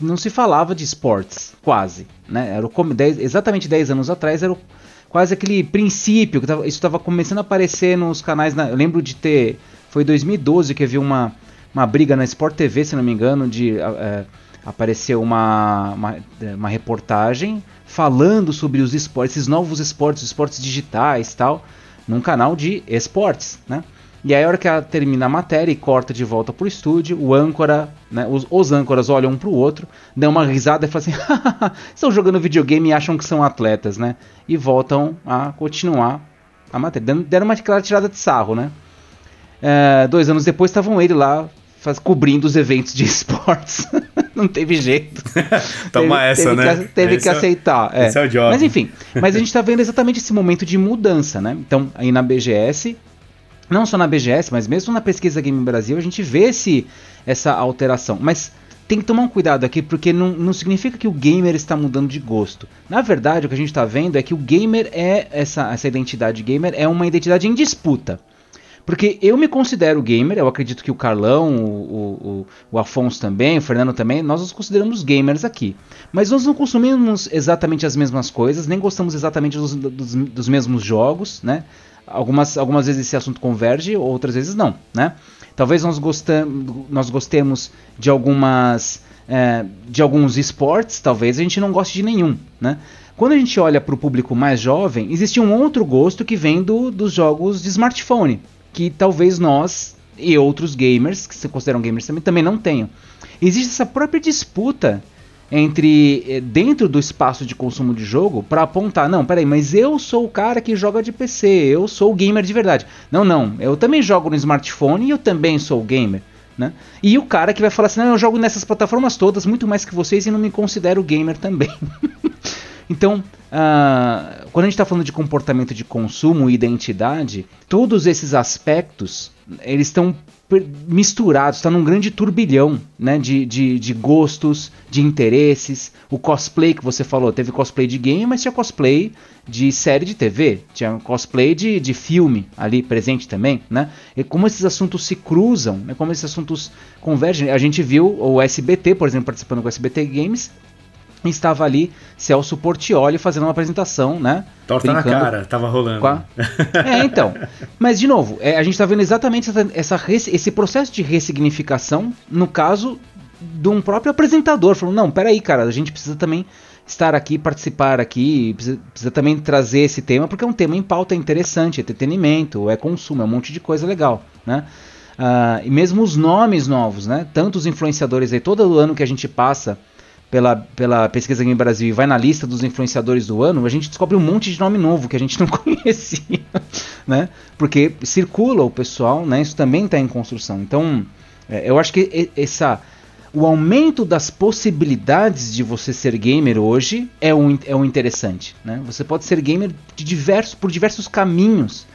Speaker 3: não se falava de esportes, quase, né? Era o, 10, exatamente 10 anos atrás era o, quase aquele princípio que tava, isso estava começando a aparecer nos canais. Na, eu lembro de ter foi 2012 que havia uma, uma briga na Sport TV, se não me engano, de é, uma, uma, é, uma, reportagem falando sobre os esportes, esses novos esportes, esportes digitais tal, num canal de esportes, né? E aí a hora que ela termina a matéria e corta de volta pro estúdio, o âncora, né, os, os âncoras olham um pro outro, dão uma risada e falam assim, estão jogando videogame e acham que são atletas, né? E voltam a continuar a matéria. Deram uma clara tirada de sarro, né? É, dois anos depois estavam ele lá faz, cobrindo os eventos de esportes. não teve jeito.
Speaker 1: Toma
Speaker 3: teve,
Speaker 1: essa,
Speaker 3: teve
Speaker 1: né?
Speaker 3: Que, teve esse que é, aceitar. É.
Speaker 1: Esse é o job.
Speaker 3: Mas enfim, mas a gente está vendo exatamente esse momento de mudança, né? Então, aí na BGS, não só na BGS, mas mesmo na pesquisa Game Brasil, a gente vê esse, essa alteração. Mas tem que tomar um cuidado aqui, porque não, não significa que o gamer está mudando de gosto. Na verdade, o que a gente está vendo é que o gamer é, essa, essa identidade gamer é uma identidade em disputa. Porque eu me considero gamer, eu acredito que o Carlão, o, o, o, Afonso também, o Fernando também, nós nos consideramos gamers aqui. Mas nós não consumimos exatamente as mesmas coisas, nem gostamos exatamente dos, dos, dos mesmos jogos, né? Algumas, algumas vezes esse assunto converge, outras vezes não, né? Talvez nós, gostam, nós gostemos de algumas é, de alguns esportes, talvez a gente não goste de nenhum, né? Quando a gente olha para o público mais jovem, existe um outro gosto que vem do, dos jogos de smartphone, que talvez nós e outros gamers, que se consideram gamers também, também não tenham. Existe essa própria disputa entre eh, dentro do espaço de consumo de jogo para apontar, não, peraí, mas eu sou o cara que joga de PC, eu sou o gamer de verdade. Não, não, eu também jogo no smartphone e eu também sou gamer. Né? E o cara que vai falar assim, não, eu jogo nessas plataformas todas muito mais que vocês e não me considero gamer também. então, uh, quando a gente está falando de comportamento de consumo identidade, todos esses aspectos eles estão misturados, está num grande turbilhão né, de, de, de, gostos, de interesses. O cosplay que você falou, teve cosplay de game, mas tinha cosplay de série de TV, tinha cosplay de, de filme ali presente também, né? E como esses assuntos se cruzam, né, como esses assuntos convergem. A gente viu o SBT, por exemplo, participando com o SBT Games, estava ali Celso Portioli fazendo uma apresentação, né?
Speaker 1: Torta na cara, tava rolando. A...
Speaker 3: É, então. Mas, de novo, é, a gente está vendo exatamente essa, essa, esse processo de ressignificação, no caso de um próprio apresentador, falando, não, peraí, cara, a gente precisa também estar aqui, participar aqui, precisa, precisa também trazer esse tema, porque é um tema em pauta interessante, é entretenimento, é consumo, é um monte de coisa legal, né? Uh, e mesmo os nomes novos, né? Tantos influenciadores aí, todo ano que a gente passa pela, pela pesquisa Game Brasil e vai na lista dos influenciadores do ano, a gente descobre um monte de nome novo que a gente não conhecia, né? Porque circula o pessoal, né? Isso também está em construção. Então, é, eu acho que essa o aumento das possibilidades de você ser gamer hoje é um, é um interessante, né? Você pode ser gamer de diversos, por diversos caminhos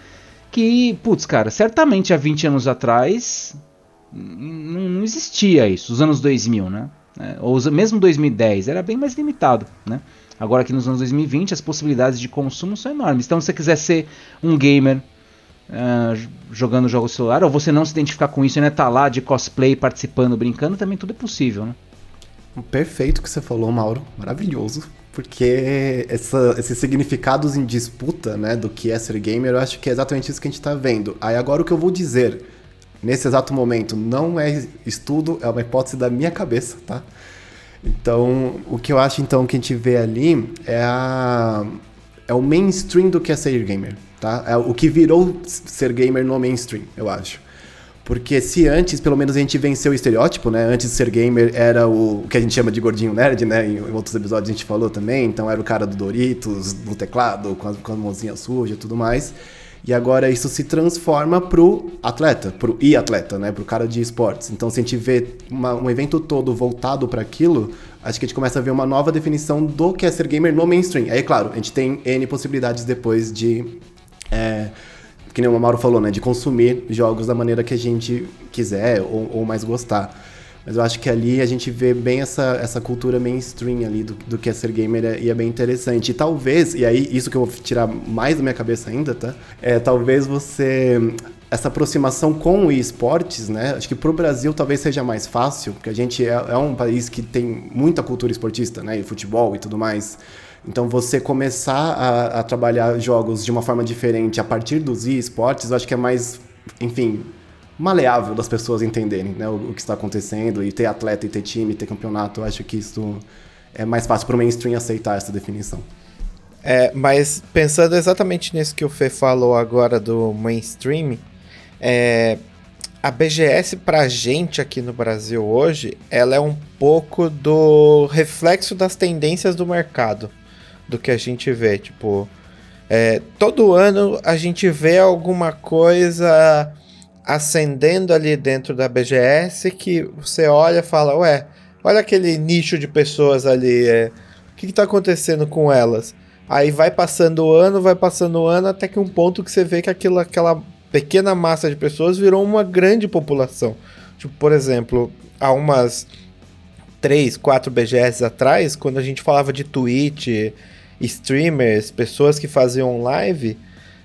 Speaker 3: que, putz, cara, certamente há 20 anos atrás não, não existia isso, os anos 2000, né? Né? ou mesmo 2010, era bem mais limitado. Né? Agora aqui nos anos 2020 as possibilidades de consumo são enormes. Então se você quiser ser um gamer uh, jogando jogos celular, ou você não se identificar com isso e ainda tá lá de cosplay, participando, brincando, também tudo é possível. Né?
Speaker 4: Perfeito que você falou, Mauro. Maravilhoso. Porque essa, esses significados em disputa, né, do que é ser gamer, eu acho que é exatamente isso que a gente está vendo. Aí agora o que eu vou dizer nesse exato momento não é estudo, é uma hipótese da minha cabeça, tá? Então, o que eu acho então que a gente vê ali é a é o mainstream do que é ser gamer, tá? É o que virou ser gamer no mainstream, eu acho. Porque se antes, pelo menos, a gente venceu o estereótipo, né? Antes de ser gamer era o, o que a gente chama de gordinho nerd, né? Em, em, outros episódios a gente falou também. Então era o cara do Doritos, do teclado, com a, com a mãozinha suja e tudo mais. E agora isso se transforma pro atleta, pro e-atleta, né? Pro cara de esportes. Então, se a gente vê uma, um evento todo voltado para aquilo, acho que a gente começa a ver uma nova definição do que é ser gamer no mainstream. Aí, claro, a gente tem N possibilidades depois de. É, que nem o Mauro falou, né? De consumir jogos da maneira que a gente quiser ou, ou mais gostar. Mas eu acho que ali a gente vê bem essa, essa cultura mainstream ali do, do que é ser gamer e é bem interessante. E talvez, e aí isso que eu vou tirar mais da minha cabeça ainda, tá? É talvez você. Essa aproximação com o esportes, né? Acho que pro Brasil talvez seja mais fácil, porque a gente é, é um país que tem muita cultura esportista, né? E futebol e tudo mais. Então, você começar a, a, trabalhar jogos de uma forma diferente a partir dos esportes, eu acho que é mais, enfim, maleável das pessoas entenderem né, o, o, que está acontecendo e ter atleta e ter time, ter campeonato. Eu acho que isso é mais fácil para o mainstream aceitar essa definição.
Speaker 2: É, mas pensando exatamente nisso que o Fê falou agora do mainstream, é, a BGS pra gente aqui no Brasil hoje, ela é um pouco do reflexo das tendências do mercado, do que a gente vê, tipo, é, todo ano a gente vê alguma coisa acendendo ali dentro da BGS que você olha e fala, ué, olha aquele nicho de pessoas ali, é, o que está acontecendo com elas? Aí vai passando o ano, vai passando o ano, até que um ponto que você vê que aquilo, aquela pequena massa de pessoas virou uma grande população. Tipo, por exemplo, há umas 3, 4 BGS atrás, quando a gente falava de Twitch, streamers, pessoas que faziam live,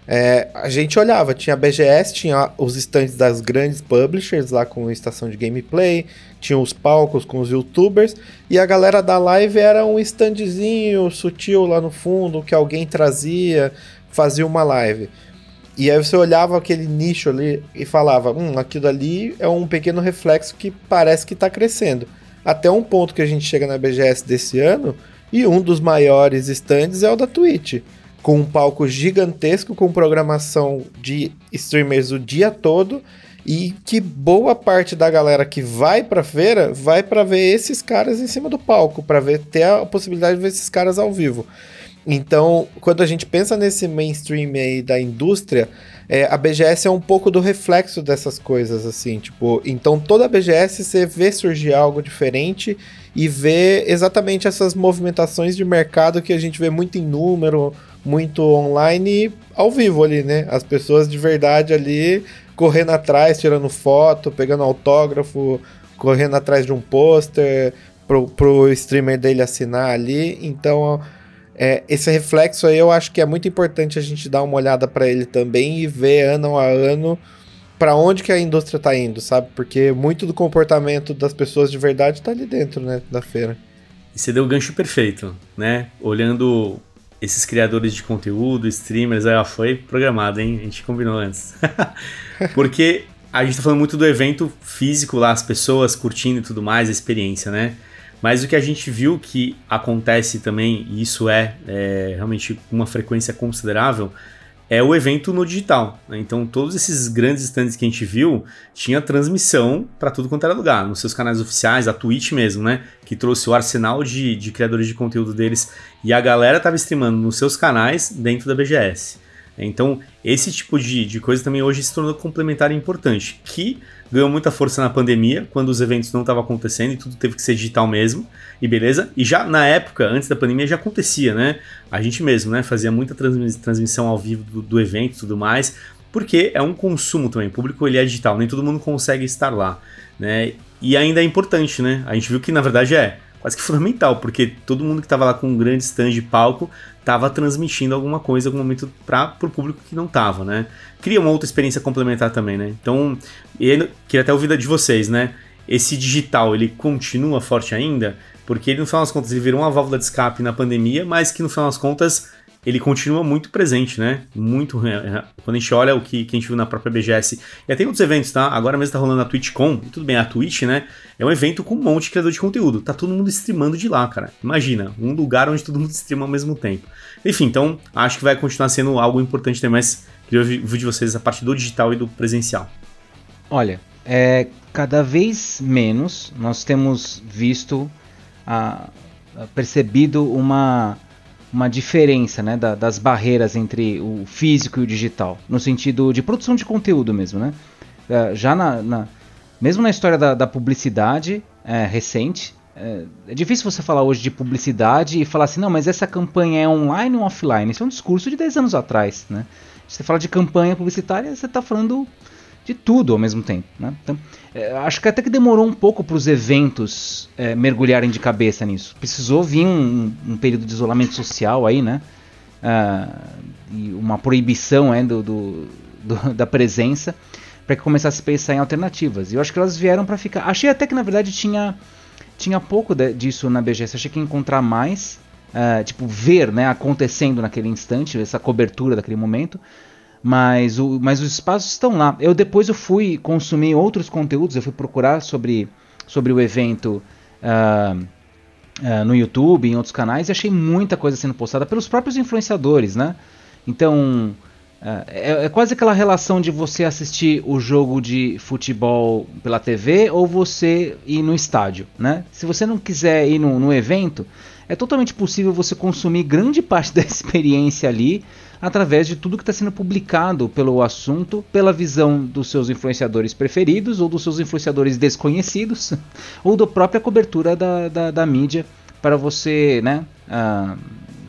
Speaker 2: é, a gente olhava, tinha a BGS, tinha os stands das grandes publishers lá com estação de gameplay, tinha os palcos com os youtubers, e a galera da live era um standzinho sutil lá no fundo que alguém trazia, fazia uma live. E aí você olhava aquele nicho ali e falava: hum, aquilo ali é um pequeno reflexo que parece que está crescendo. Até um ponto que a gente chega na BGS desse ano, e um dos maiores stands é o da Twitch com um palco gigantesco com programação de streamers o dia todo e que boa parte da galera que vai pra feira vai para ver esses caras em cima do palco, para ver ter a possibilidade de ver esses caras ao vivo. Então, quando a gente pensa nesse mainstream aí da indústria, é, a BGS é um pouco do reflexo dessas coisas, assim, tipo, então toda a BGS você vê surgir algo diferente e vê exatamente essas movimentações de mercado que a gente vê muito em número, muito online ao vivo ali, né? As pessoas de verdade ali correndo atrás, tirando foto, pegando autógrafo, correndo atrás de um pôster pro, pro streamer dele assinar ali. Então, é, esse reflexo aí eu acho que é muito importante a gente dar uma olhada para ele também e ver ano a ano para onde que a indústria tá indo, sabe? Porque muito do comportamento das pessoas de verdade tá ali dentro, né, da feira.
Speaker 1: E você deu o gancho perfeito, né? Olhando esses criadores de conteúdo, streamers, aí foi programado, hein? A gente combinou antes. Porque a gente tá falando muito do evento físico lá, as pessoas curtindo e tudo mais, a experiência, né? Mas o que a gente viu que acontece também, e isso é, é realmente uma frequência considerável, é o evento no digital. Né? Então, todos esses grandes stands que a gente viu tinha transmissão para tudo quanto era lugar, nos seus canais oficiais, a Twitch mesmo, né? Que trouxe o arsenal de, de criadores de conteúdo deles e a galera estava streamando nos seus canais dentro da BGS. Então, esse tipo de, de coisa também hoje se tornou complementar e importante, que ganhou muita força na pandemia, quando os eventos não estavam acontecendo e tudo teve que ser digital mesmo, e beleza. E já na época, antes da pandemia, já acontecia, né? A gente mesmo, né, fazia muita transmissão ao vivo do, do evento e tudo mais, porque é um consumo também, o público ele é digital, nem todo mundo consegue estar lá, né? E ainda é importante, né? A gente viu que na verdade é quase que fundamental, porque todo mundo que estava lá com um grande stand de palco estava transmitindo alguma coisa algum momento para o público que não estava, né? Cria uma outra experiência complementar também, né? Então, eu queria até ouvir de vocês, né? Esse digital, ele continua forte ainda? Porque ele, no final das contas, ele virou uma válvula de escape na pandemia, mas que no final das contas ele continua muito presente, né? Muito. É, é, quando a gente olha o que, que a gente viu na própria BGS. E até outros eventos, tá? Agora mesmo tá rolando a TwitchCon. Tudo bem, a Twitch, né? É um evento com um monte de criador de conteúdo. Tá todo mundo streamando de lá, cara. Imagina, um lugar onde todo mundo streama ao mesmo tempo. Enfim, então acho que vai continuar sendo algo importante também, mas queria ouvir de vocês a parte do digital e do presencial.
Speaker 3: Olha, é, cada vez menos nós temos visto, a, a percebido uma uma diferença né, da, das barreiras entre o físico e o digital, no sentido de produção de conteúdo mesmo. Né? É, já na, na mesmo na história da, da publicidade é, recente, é, é, difícil você falar hoje de publicidade e falar assim, não, mas essa campanha é online ou offline? Isso é um discurso de 10 anos atrás. Né? Você fala de campanha publicitária, você está falando de tudo ao mesmo tempo. Né? Então, é, acho que até que demorou um pouco para os eventos é, mergulharem de cabeça nisso. Precisou vir um, um, período de isolamento social aí, né? Uh, e uma proibição é, do, do, do, da presença para que começasse a pensar em alternativas. E eu acho que elas vieram para ficar. Achei até que na verdade tinha, tinha pouco de, disso na BGS. Achei que ia encontrar mais, uh, tipo, ver né, acontecendo naquele instante, essa cobertura daquele momento mas, o, mas os espaços estão lá. Eu depois eu fui consumir outros conteúdos, eu fui procurar sobre, sobre o evento uh, uh, no YouTube, em outros canais, e achei muita coisa sendo postada pelos próprios influenciadores, né? Então, uh, é, é, quase aquela relação de você assistir o jogo de futebol pela TV ou você ir no estádio, né? Se você não quiser ir no, no evento, é totalmente possível você consumir grande parte da experiência ali através de tudo que está sendo publicado pelo assunto, pela visão dos seus influenciadores preferidos ou dos seus influenciadores desconhecidos, ou da própria cobertura da, da, da mídia para você, né, uh,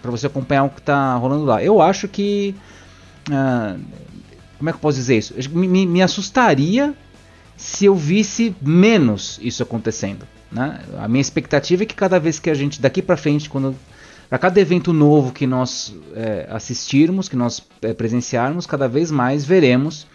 Speaker 3: para você acompanhar o que está rolando lá. Eu acho que, uh, como é que eu posso dizer isso? Me, me assustaria se eu visse menos isso acontecendo. Né? A minha expectativa é que cada vez que a gente, daqui para frente, quando para cada evento novo que nós é, assistirmos, que nós é, presenciarmos, cada vez mais veremos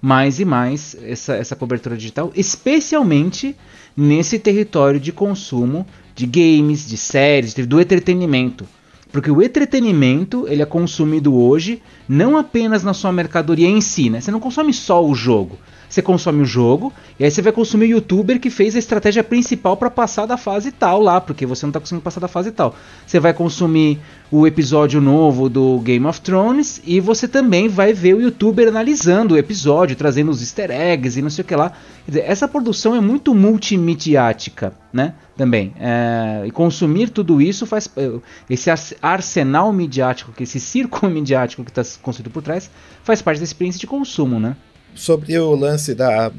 Speaker 3: mais e mais essa, essa cobertura digital, especialmente nesse território de consumo de games, de séries, do entretenimento. Porque o entretenimento, ele é consumido hoje não apenas na sua mercadoria em si, né? Você não consome só o jogo. Você consome o jogo e aí você vai consumir o youtuber que fez a estratégia principal para passar da fase tal lá, porque você não tá conseguindo passar da fase tal. Você vai consumir o episódio novo do Game of Thrones e você também vai ver o youtuber analisando o episódio, trazendo os easter eggs e não sei o que lá. Dizer, essa produção é muito multimediática, né? Também. É, e consumir tudo isso faz. É, esse arsenal midiático, esse círculo midiático que está construído por trás, faz parte da experiência de consumo, né?
Speaker 2: Sobre o lance da,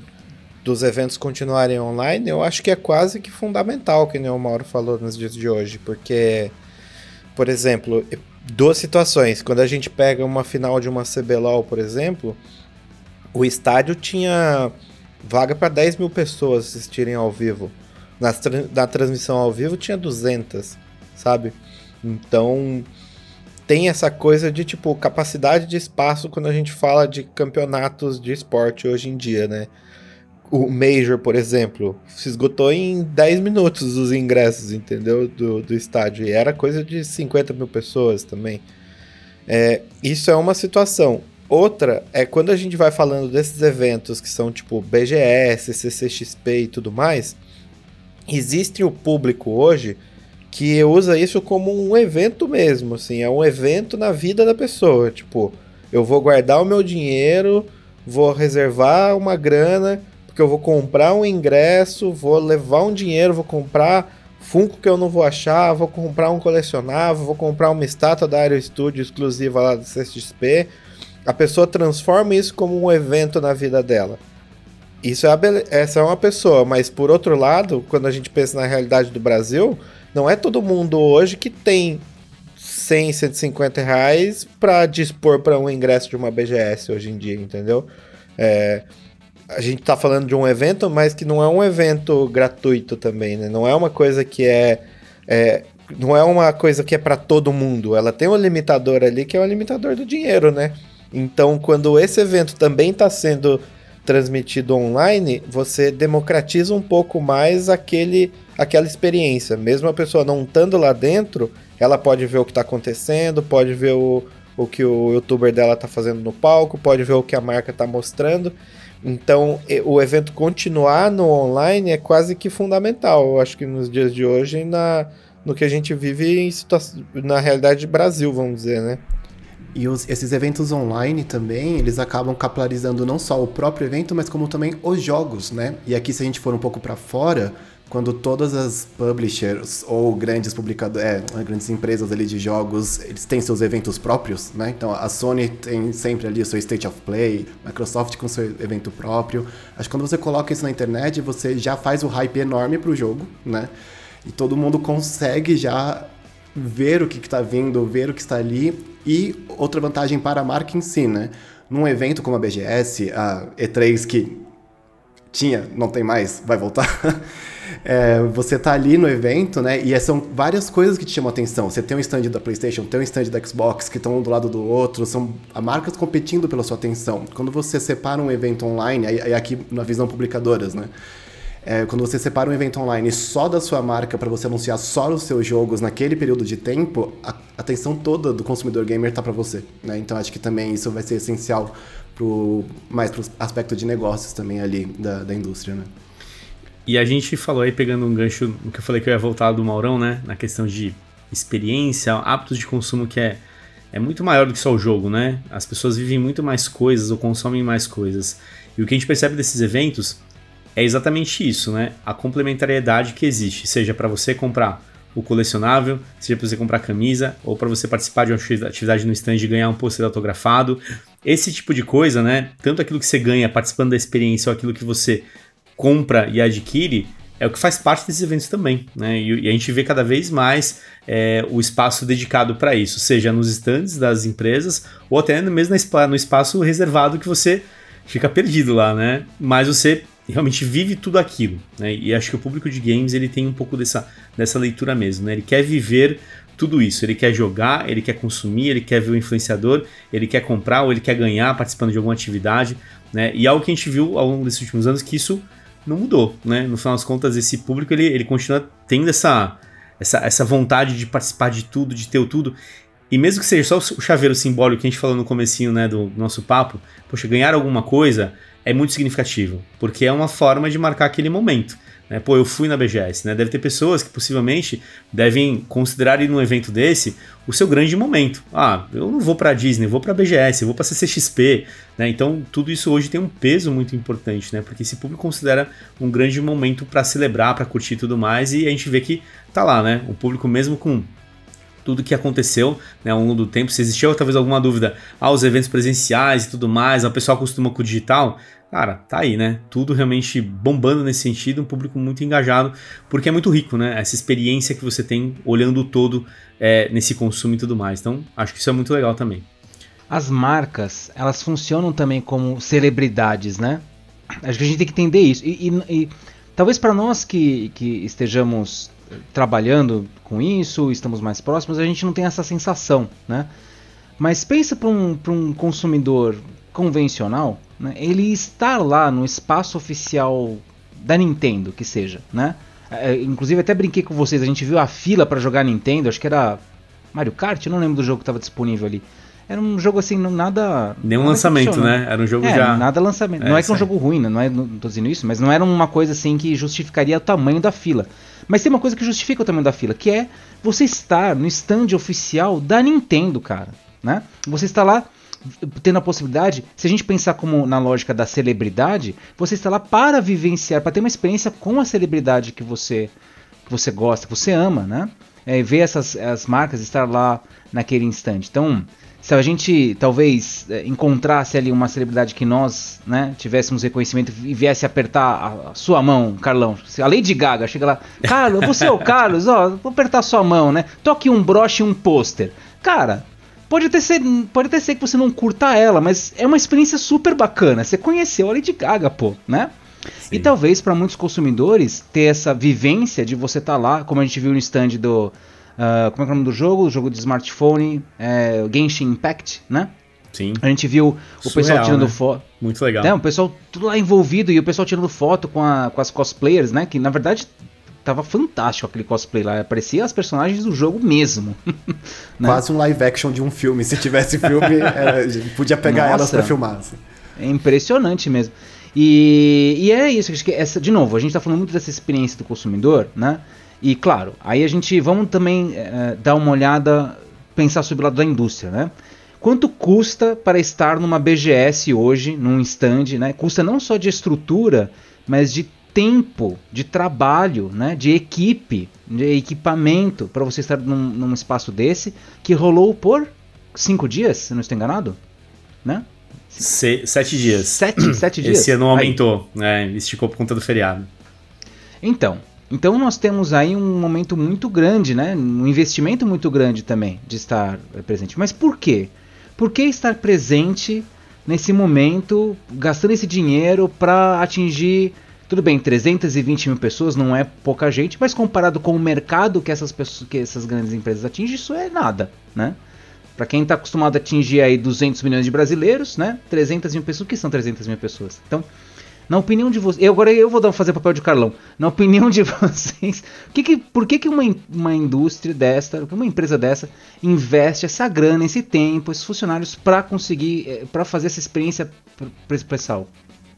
Speaker 2: dos eventos continuarem online, eu acho que é quase que fundamental, que nem o Mauro falou nos dias de hoje, porque, por exemplo, duas situações. Quando a gente pega uma final de uma CBLOL, por exemplo, o estádio tinha vaga para 10 mil pessoas assistirem ao vivo. Na, na transmissão ao vivo tinha 200, sabe? Então tem essa coisa de, tipo, capacidade de espaço quando a gente fala de campeonatos de esporte hoje em dia, né? O Major, por exemplo, se esgotou em 10 minutos os ingressos, entendeu? Do, do estádio. E era coisa de 50 mil pessoas também. É, isso é uma situação. Outra é quando a gente vai falando desses eventos que são tipo BGS, CCXP e tudo mais, existe o público hoje que usa isso como um evento mesmo, assim, é um evento na vida da pessoa, tipo, eu vou guardar o meu dinheiro, vou reservar uma grana, porque eu vou comprar um ingresso, vou levar um dinheiro, vou comprar Funko que eu não vou achar, vou comprar um colecionável, vou comprar uma estátua da Aero Studio exclusiva lá do CXP. A pessoa transforma isso como um evento na vida dela. Isso é essa é uma pessoa, mas por outro lado, quando a gente pensa na realidade do Brasil, não é todo mundo hoje que tem 100, 150 reais para dispor para um ingresso de uma BGS hoje em dia, entendeu? É, a gente está falando de um evento, mas que não é um evento gratuito também, né? Não é uma coisa que é, é não é uma coisa que é para todo mundo. Ela tem um limitador ali que é o limitador do dinheiro, né? Então, quando esse evento também está sendo transmitido online, você democratiza um pouco mais aquele, aquela experiência. Mesmo a pessoa não estando lá dentro, ela pode ver o que está acontecendo, pode ver o, o que o youtuber dela está fazendo no palco, pode ver o que a marca está mostrando. Então, o evento continuar no online é quase que fundamental, eu acho que nos dias de hoje, na, no que a gente vive na realidade Brasil, vamos dizer, né?
Speaker 4: E os, esses eventos online também, eles acabam capilarizando não só o próprio evento, mas como também os jogos, né? E aqui, se a gente for um pouco para fora, quando todas as publishers ou grandes publicadores, é, grandes empresas ali de jogos, eles têm seus eventos próprios, né? Então a Sony tem sempre ali o seu State of Play, Microsoft com seu evento próprio. Acho que quando você coloca isso na internet, você já faz o hype enorme pro jogo, né? E todo mundo consegue já ver o que está vindo, ver o que está ali e outra vantagem para a marca em si, né? Num evento como a BGS, a E3 que tinha, não tem mais, vai voltar. É, você tá ali no evento, né? E são várias coisas que te chamam a atenção. Você tem um stand da PlayStation, tem um stand da Xbox que estão um do lado do outro, são marcas competindo pela sua atenção. Quando você separa um evento online, aí, aqui na visão publicadoras, né? É, quando você separa um evento online só da sua marca para você anunciar só os seus jogos naquele período de tempo, a atenção toda do consumidor gamer está para você. Né? Então acho que também isso vai ser essencial pro, mais o aspecto de negócios também ali da, da indústria. Né?
Speaker 1: E a gente falou aí, pegando um gancho no que eu falei que eu ia voltar do Maurão, né? Na questão de experiência, hábitos de consumo que é, é muito maior do que só o jogo, né? As pessoas vivem muito mais coisas ou consomem mais coisas. E o que a gente percebe desses eventos é exatamente isso, né? A complementariedade que existe, seja para você comprar o colecionável, seja para você comprar camisa ou para você participar de uma atividade no stand e ganhar um pôster autografado. Esse tipo de coisa, né? Tanto aquilo que você ganha participando da experiência ou aquilo que você compra e adquire, é o que faz parte desses eventos também, né? E, a gente vê cada vez mais é, o espaço dedicado para isso, seja nos stands das empresas ou até mesmo no espaço reservado que você fica perdido lá, né? Mas você realmente vive tudo aquilo, né? E acho que o público de games ele tem um pouco dessa, dessa leitura mesmo, né? Ele quer viver tudo isso, ele quer jogar, ele quer consumir, ele quer ver o influenciador, ele quer comprar ou ele quer ganhar participando de alguma atividade, né? E algo que a gente viu ao longo desses últimos anos que isso não mudou, né? No final das contas, esse público ele, ele continua tendo essa essa, essa vontade de participar de tudo, de ter o tudo. E mesmo que seja só o chaveiro simbólico que a gente falou no comecinho, né, do nosso papo, poxa, ganhar alguma coisa é muito significativo, porque é uma forma de marcar aquele momento. Né? Pô, eu fui na BGS, né? Deve ter pessoas que possivelmente devem considerar ir num evento desse o seu grande momento. Ah, eu não vou para Disney, vou para BGS, vou para CCXP, né? Então, tudo isso hoje tem um peso muito importante, né? Porque esse público considera um grande momento para celebrar, para curtir tudo mais, e a gente vê que tá lá, né? O público mesmo com tudo que aconteceu né, ao longo do tempo. Se existiu talvez alguma dúvida aos eventos presenciais e tudo mais, o pessoal acostuma com o digital, cara, tá aí, né? Tudo realmente bombando nesse sentido, um público muito engajado, porque é muito rico, né? Essa experiência que você tem olhando o todo é, nesse consumo e tudo mais. Então, acho que isso é muito legal também.
Speaker 3: As marcas, elas funcionam também como celebridades, né? Acho que a gente tem que entender isso. E, e, e talvez para nós que, que estejamos trabalhando com isso, estamos mais próximos, a gente não tem essa sensação, né? Mas pensa para um, um consumidor convencional, né? ele estar lá no espaço oficial da Nintendo, que seja, né? É, inclusive até brinquei com vocês, a gente viu a fila para jogar Nintendo, acho que era Mario Kart, eu não lembro do jogo que estava disponível ali. Era um jogo assim, nada.
Speaker 1: Nenhum lançamento, né? Era um jogo
Speaker 3: é,
Speaker 1: já.
Speaker 3: Nada lançamento. É, não é que é um jogo ruim, né? não é, não tô dizendo isso, mas não era uma coisa assim que justificaria o tamanho da fila. Mas tem uma coisa que justifica o tamanho da fila, que é você estar no stand oficial da Nintendo, cara. Né? Você está lá tendo a possibilidade, se a gente pensar como na lógica da celebridade, você está lá para vivenciar, para ter uma experiência com a celebridade que você que você gosta, que você ama, né? É, ver essas as marcas estar lá naquele instante. Então, se a gente talvez é, encontrasse ali uma celebridade que nós né, tivéssemos reconhecimento e viesse apertar a, sua mão, Carlão, a Lady Gaga chega lá, Carlos, você é o Carlos, ó, vou apertar a sua mão, né? Toque um broche e um pôster. Cara, pode até, ser, pode até ser que você não curta ela, mas é uma experiência super bacana. Você conheceu a Lady Gaga, pô, né? Sim. E talvez para muitos consumidores ter essa vivência de você estar tá lá, como a gente viu no stand do Uh, como é, é o nome do jogo? O jogo de smartphone, é, Genshin Impact, né?
Speaker 1: Sim.
Speaker 3: A gente viu o Surreal, pessoal tirando né? foto.
Speaker 1: Muito legal.
Speaker 3: É, o pessoal tudo lá envolvido e o pessoal tirando foto com, a, com as cosplayers, né? Que na verdade tava fantástico aquele cosplay lá. Parecia as personagens do jogo mesmo.
Speaker 4: né? Quase um live action de um filme. Se tivesse filme, era, podia pegar Nossa, elas para filmar. Assim.
Speaker 3: É impressionante mesmo. E, e é isso. Acho que essa, de novo, a gente tá falando muito dessa experiência do consumidor, né? E claro, aí a gente vamos também é, dar uma olhada, pensar sobre o lado da indústria, né? Quanto custa para estar numa BGS hoje, num stand, né? Custa não só de estrutura, mas de tempo, de trabalho, né? De equipe, de equipamento para você estar num, num, espaço desse que rolou por cinco dias, se não estou enganado, né?
Speaker 1: Se, sete dias.
Speaker 3: Sete, sete dias.
Speaker 1: Esse ano aumentou, né? Esticou por conta do feriado.
Speaker 3: Então, então nós temos aí um momento muito grande, né? um investimento muito grande também de estar presente. Mas por quê? Por que estar presente nesse momento, gastando esse dinheiro para atingir, tudo bem, 320 mil pessoas não é pouca gente, mas comparado com o mercado que essas, pessoas, que essas grandes empresas atingem, isso é nada, né? Para quem está acostumado a atingir aí 200 milhões de brasileiros, né? 300 mil pessoas, o que são 300 mil pessoas? Então, na opinião de vocês, agora eu vou dar, fazer papel de Carlão. Na opinião de vocês, que que, por que, que uma, uma indústria desta, uma empresa dessa, investe essa grana, esse tempo, esses funcionários para conseguir, eh, para fazer essa experiência para esse pessoal?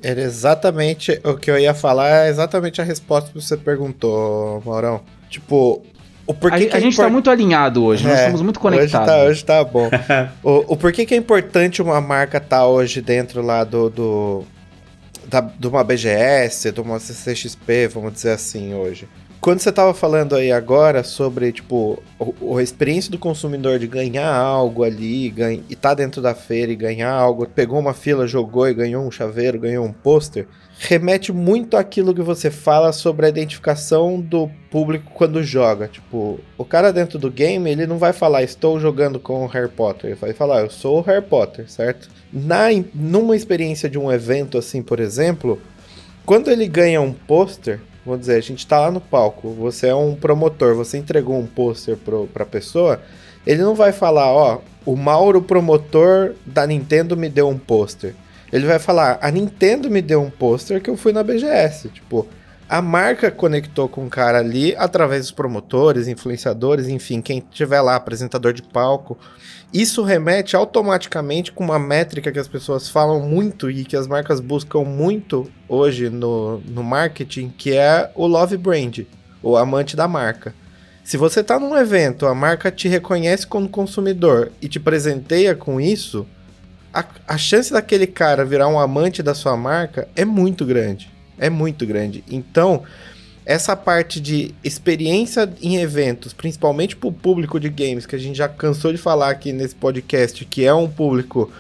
Speaker 2: Era exatamente o que eu ia falar, é exatamente a resposta que você perguntou, Maurão. Tipo,
Speaker 3: o porquê a, que a é gente está muito alinhado hoje, é, nós estamos muito conectados.
Speaker 2: Hoje tá, hoje tá bom. o, o porquê que é importante uma marca estar tá hoje dentro lá do, do, da, de uma BGS, de uma CCXP, vamos dizer assim, hoje. Quando você estava falando aí agora sobre, tipo, a experiência do consumidor de ganhar algo ali, ganha, e tá dentro da feira e ganhar algo, pegou uma fila, jogou e ganhou um chaveiro, ganhou um pôster, remete muito àquilo que você fala sobre a identificação do público quando joga. Tipo, o cara dentro do game, ele não vai falar, estou jogando com o Harry Potter. Ele vai falar, eu sou o Harry Potter, certo? Na, numa experiência de um evento assim, por exemplo, quando ele ganha um pôster, vamos dizer, a gente tá lá no palco, você é um promotor, você entregou um pôster pra pessoa, ele não vai falar, ó, o Mauro promotor da Nintendo me deu um pôster. Ele vai falar: a Nintendo me deu um pôster que eu fui na BGS. Tipo, A marca conectou com o cara ali através dos promotores, influenciadores, enfim, quem tiver lá, apresentador de palco. Isso remete automaticamente com uma métrica que as pessoas falam muito e que as marcas buscam muito hoje no, no marketing, que é o love brand, o amante da marca. Se você está num evento, a marca te reconhece como consumidor e te presenteia com isso, a, a chance daquele cara virar um amante da sua marca é muito grande. É muito grande. Então, essa parte de experiência em eventos, principalmente para o público de games, que a gente já cansou de falar aqui nesse podcast, que é um público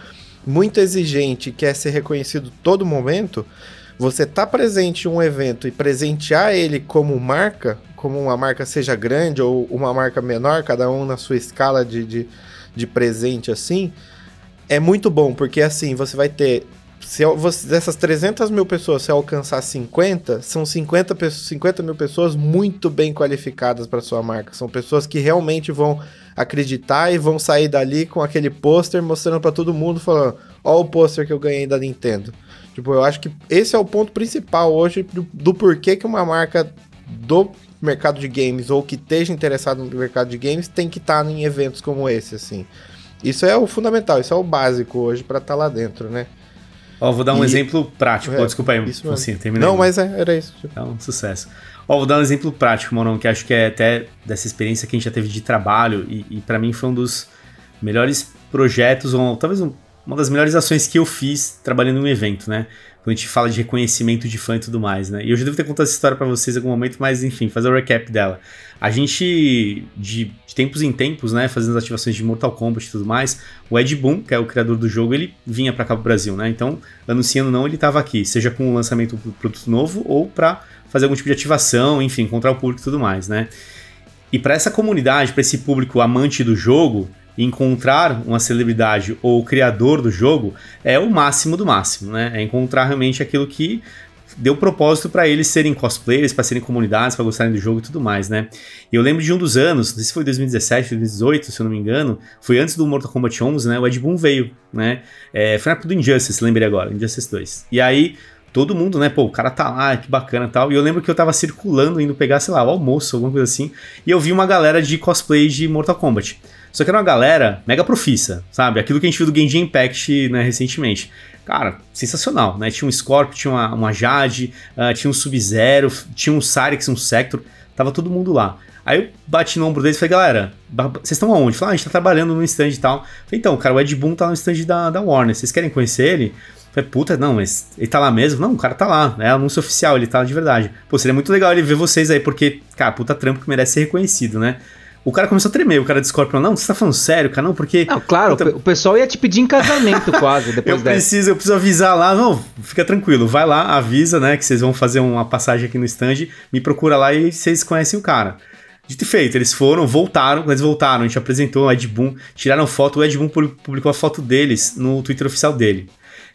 Speaker 2: muito exigente, quer ser reconhecido todo momento, você tá presente em um evento e presentear ele como marca, como uma marca seja grande ou uma marca menor, cada um na sua escala de, de, de presente assim, é muito bom, porque assim, você vai ter. Se você, dessas 300 mil pessoas, se alcançar 50, são 50, 50 mil pessoas muito bem qualificadas para sua marca. São pessoas que realmente vão acreditar e vão sair dali com aquele pôster mostrando para todo mundo, falando: Ó, o pôster que eu ganhei da Nintendo. Tipo, eu acho que esse é o ponto principal hoje do, do porquê que uma marca do mercado de games ou que esteja interessado no mercado de games tem que estar tá em eventos como esse, assim. Isso é o fundamental, isso é o básico hoje para estar tá lá dentro, né?
Speaker 1: Ó, vou dar um e... exemplo prático. É, oh, desculpa aí, isso assim, terminei.
Speaker 2: Não, mas é, era isso.
Speaker 1: Tipo. É um sucesso. Ó, vou dar um exemplo prático, Morão, que acho que é até dessa experiência que a gente já teve de trabalho e, e para mim foi um dos melhores projetos, ou talvez um, uma das melhores ações que eu fiz trabalhando em um evento, né? Quando a gente fala de reconhecimento de fã e tudo mais, né? E eu já devo ter contado essa história para vocês em algum momento, mas enfim, fazer o recap dela. A gente, de, de, tempos em tempos, né, fazendo as ativações de Mortal Kombat e tudo mais, o Ed Boon, que é o criador do jogo, ele vinha para cá pro Brasil, né? Então, anunciando não, ele tava aqui, seja com o lançamento do produto novo ou para fazer algum tipo de ativação, enfim, encontrar o público e tudo mais, né? E para essa comunidade, para esse público amante do jogo, encontrar uma celebridade ou o criador do jogo é o máximo do máximo, né? É encontrar realmente aquilo que deu propósito para eles serem cosplayers, para serem comunidades, para gostarem do jogo e tudo mais, né? E eu lembro de um dos anos, não se foi 2017, 2018, se eu não me engano, foi antes do Mortal Kombat 11, né? O Ed Boon veio, né? É, foi na época do Injustice, lembrei agora, Injustice 2. E aí todo mundo, né? Pô, o cara tá lá, que bacana tal. E eu lembro que eu tava circulando, indo pegar, sei lá, o almoço, alguma coisa assim. E eu vi uma galera de cosplay de Mortal Kombat. Só que era uma galera mega profissa, sabe? Aquilo que a gente viu do Genji Impact né, recentemente. Cara, sensacional, né? Tinha um Scorpio, tinha uma, uma Jade, uh, tinha um Sub-Zero, tinha um Cyrix, um Sector, tava todo mundo lá. Aí eu bati no ombro deles e falei, galera, vocês estão aonde? Falei, ah, a gente tá trabalhando no stand e tal. Falei, então, cara, o Ed Boon tá no stand da, da Warner, vocês querem conhecer ele? Falei, puta, não, mas ele tá lá mesmo? Não, o cara tá lá, é anúncio oficial, ele tá de verdade. Pô, seria muito legal ele ver vocês aí, porque, cara, puta trampo que merece ser reconhecido, né? O cara começou a tremer, o cara de Scorpion, não, você tá falando sério, cara, não, porque... Não,
Speaker 3: claro, puta... o pessoal ia te pedir em casamento quase, depois
Speaker 1: eu dessa. Preciso, eu preciso avisar lá, não, fica tranquilo, vai lá, avisa, né, que vocês vão fazer uma passagem aqui no stand, me procura lá e vocês conhecem o cara. Dito e feito, eles foram, voltaram, eles voltaram, a gente apresentou o Ed Boon, tiraram foto, o Ed Boon publicou a foto deles no Twitter oficial dele.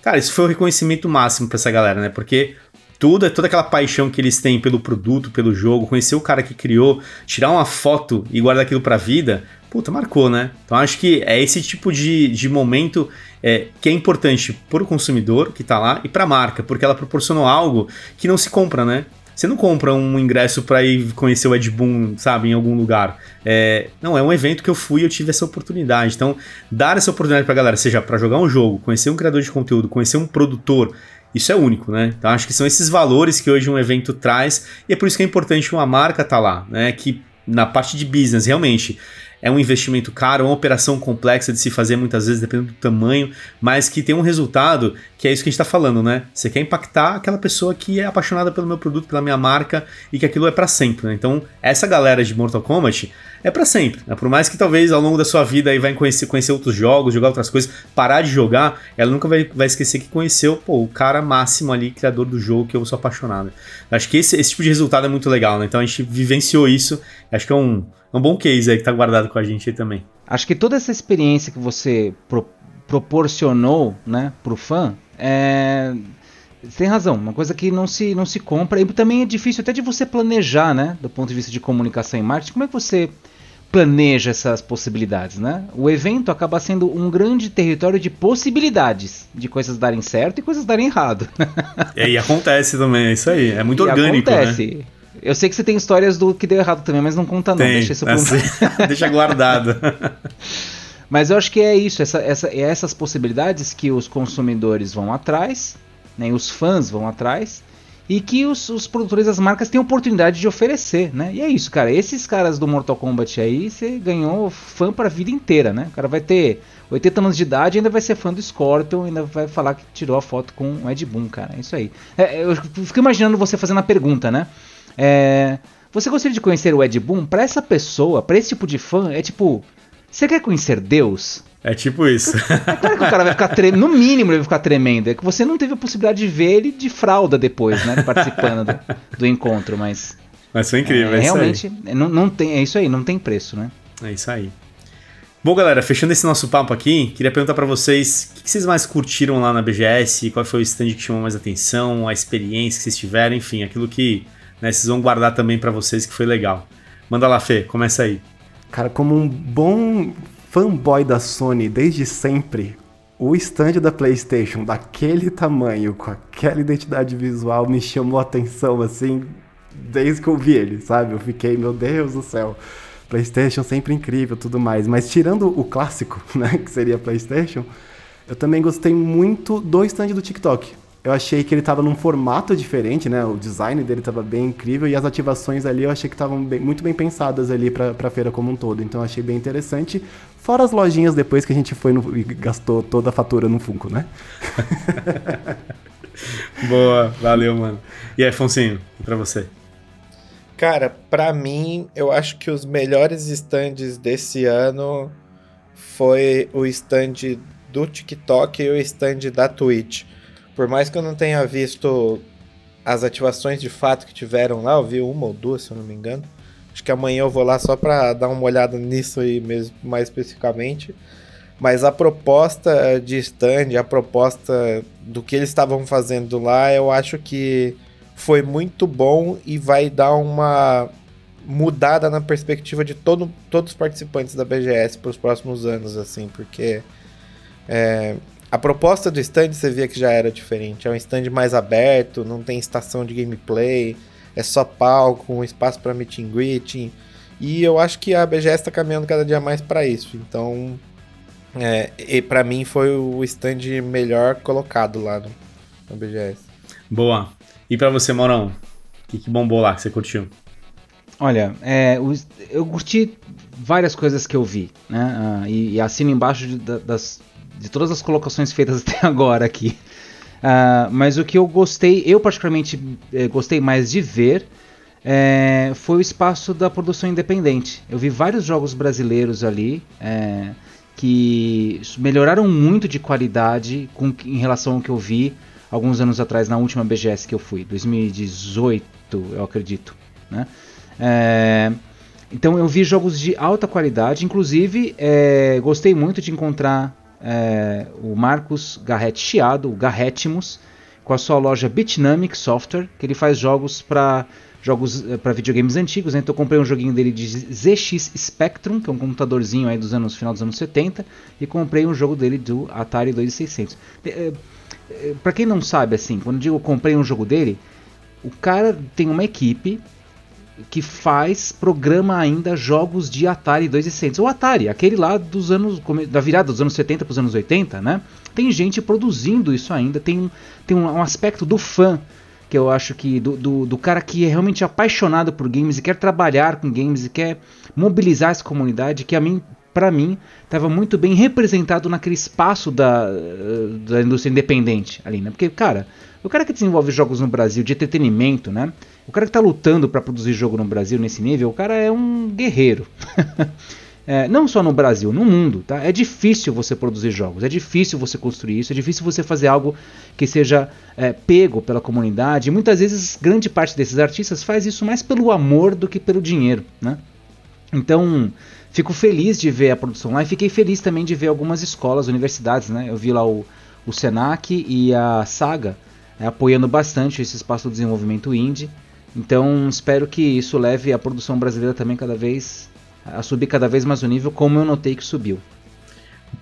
Speaker 1: Cara, isso foi o reconhecimento máximo para essa galera, né? Porque tudo, toda aquela paixão que eles têm pelo produto, pelo jogo, conhecer o cara que criou, tirar uma foto e guardar aquilo pra vida, puta, marcou, né? Então acho que é esse tipo de, de momento é, que é importante pro consumidor que tá lá e pra marca, porque ela proporcionou algo que não se compra, né? Você não compra um ingresso para ir conhecer o Ed Boon, sabe, em algum lugar. É, não, é um evento que eu fui e eu tive essa oportunidade. Então, dar essa oportunidade pra galera, seja para jogar um jogo, conhecer um criador de conteúdo, conhecer um produtor, isso é único, né? Então acho que são esses valores que hoje um evento traz e é por isso que é importante uma marca estar tá lá, né? Que na parte de business realmente é um investimento caro, é uma operação complexa de se fazer muitas vezes, dependendo do tamanho, mas que tem um resultado que é isso que a gente está falando, né? Você quer impactar aquela pessoa que é apaixonada pelo meu produto, pela minha marca e que aquilo é para sempre, né? Então, essa galera de Mortal Kombat é para sempre, né? Por mais que talvez ao longo da sua vida aí vai conhecer, conhecer outros jogos, jogar outras coisas, parar de jogar, ela nunca vai, vai esquecer que conheceu pô, o cara máximo ali, criador do jogo que eu sou apaixonado. Acho que esse, esse tipo de resultado é muito legal, né? Então a gente vivenciou isso, acho que é um um bom case aí que tá guardado com a gente aí também.
Speaker 3: Acho que toda essa experiência que você pro, proporcionou, né, pro fã, é você tem razão, uma coisa que não se, não se compra e também é difícil até de você planejar, né, do ponto de vista de comunicação e marketing. Como é que você planeja essas possibilidades, né? O evento acaba sendo um grande território de possibilidades de coisas darem certo e coisas darem errado.
Speaker 1: E aí acontece também, é isso aí. É muito e orgânico, né? acontece. né?
Speaker 3: Eu sei que você tem histórias do que deu errado também, mas não conta não.
Speaker 1: Tem, deixa isso assim, Deixa guardado.
Speaker 3: mas eu acho que é isso, essa, essa, é essas possibilidades que os consumidores vão atrás, né, os fãs vão atrás, e que os, os produtores das marcas têm oportunidade de oferecer, né? E é isso, cara. Esses caras do Mortal Kombat aí, você ganhou fã para a vida inteira, né? O cara vai ter 80 anos de idade ainda vai ser fã do Scorpion, ainda vai falar que tirou a foto com o Ed Boon, cara. É isso aí. É, eu fico imaginando você fazendo a pergunta, né? É, você gostaria de conhecer o Ed Boon? Pra essa pessoa, pra esse tipo de fã, é tipo. Você quer conhecer Deus?
Speaker 1: É tipo isso.
Speaker 3: É claro que o cara vai ficar tremendo. No mínimo ele vai ficar tremendo. É que você não teve a possibilidade de ver ele de fralda depois, né? Participando do, do encontro, mas.
Speaker 1: Mas foi incrível, é, é
Speaker 3: Realmente, não, não tem, é isso aí, não tem preço, né?
Speaker 1: É isso aí. Bom, galera, fechando esse nosso papo aqui, queria perguntar para vocês o que vocês mais curtiram lá na BGS, qual foi o stand que chamou mais atenção, a experiência que vocês tiveram, enfim, aquilo que né, vocês vão guardar também para vocês que foi legal. Manda lá, Fê, começa aí.
Speaker 4: Cara, como um bom fanboy da Sony desde sempre, o stand da PlayStation daquele tamanho, com aquela identidade visual, me chamou a atenção assim, desde que eu vi ele, sabe? Eu fiquei, meu Deus do céu. PlayStation sempre incrível, tudo mais. Mas tirando o clássico, né, que seria PlayStation, eu também gostei muito do stand do TikTok. Eu achei que ele estava num formato diferente, né? O design dele estava bem incrível e as ativações ali eu achei que estavam muito bem pensadas ali para a feira como um todo. Então eu achei bem interessante. Fora as lojinhas depois que a gente foi no, e gastou toda a fatura no Funko, né?
Speaker 1: Boa, valeu, mano. E aí, Foncinho, para você?
Speaker 2: Cara, para mim, eu acho que os melhores stands desse ano foi o stand do TikTok e o stand da Twitch. Por mais que eu não tenha visto as ativações de fato que tiveram lá, eu vi uma ou duas, se eu não me engano. Acho que amanhã eu vou lá só para dar uma olhada nisso aí mesmo, mais especificamente. Mas a proposta de stand, a proposta do que eles estavam fazendo lá, eu acho que foi muito bom e vai dar uma mudada na perspectiva de todo, todos os participantes da BGS para os próximos anos, assim, porque é, a proposta do stand você via que já era diferente. É um stand mais aberto, não tem estação de gameplay, é só palco, um espaço para meet and greeting. E eu acho que a BGS está caminhando cada dia mais para isso. Então, é, e para mim foi o stand melhor colocado lá no, no BGS.
Speaker 1: Boa. E para você, Maurão? O que, que bombou lá que você curtiu?
Speaker 3: Olha, é, eu curti várias coisas que eu vi, né? Uh, e, e assino embaixo de, das, de todas as colocações feitas até agora aqui. Uh, mas o que eu gostei, eu particularmente eh, gostei mais de ver, é, foi o espaço da produção independente. Eu vi vários jogos brasileiros ali é, que melhoraram muito de qualidade com, em relação ao que eu vi alguns anos atrás na última BGS que eu fui, 2018, eu acredito. Né? É, então eu vi jogos de alta qualidade, inclusive gostei muito de encontrar é, o Marcos Garrett Chiado, o Garrettimus, com a sua loja Bitnamic Software, que ele faz jogos para jogos é, para videogames antigos. Né? Então eu comprei um joguinho dele de ZX Spectrum, que é um computadorzinho aí dos anos final dos anos 70, e comprei um jogo dele do Atari 2600. É, para quem não sabe assim, quando eu digo comprei um jogo dele, o cara tem uma equipe que faz, programa ainda jogos de Atari 2600. O Atari, aquele lá dos anos da virada dos anos 70 para os anos 80, né? Tem gente produzindo isso ainda, tem, tem um, um aspecto do fã que eu acho que do, do, do, cara que é realmente apaixonado por games e quer trabalhar com games e quer mobilizar essa comunidade, que a mim, para mim, estava muito bem representado naquele espaço da, da indústria independente ali, né? Porque, cara, o cara que desenvolve jogos no Brasil de entretenimento, né? O cara que está lutando para produzir jogo no Brasil nesse nível, o cara é um guerreiro. é, não só no Brasil, no mundo, tá? É difícil você produzir jogos, é difícil você construir isso, é difícil você fazer algo que seja é, pego pela comunidade. E muitas vezes, grande parte desses artistas faz isso mais pelo amor do que pelo dinheiro, né? Então, fico feliz de ver a produção lá e fiquei feliz também de ver algumas escolas, universidades, né? Eu vi lá o, o Senac e a Saga é, apoiando bastante esse espaço do desenvolvimento indie. Então espero que isso leve a produção brasileira também cada vez a subir cada vez mais o nível, como eu notei que subiu.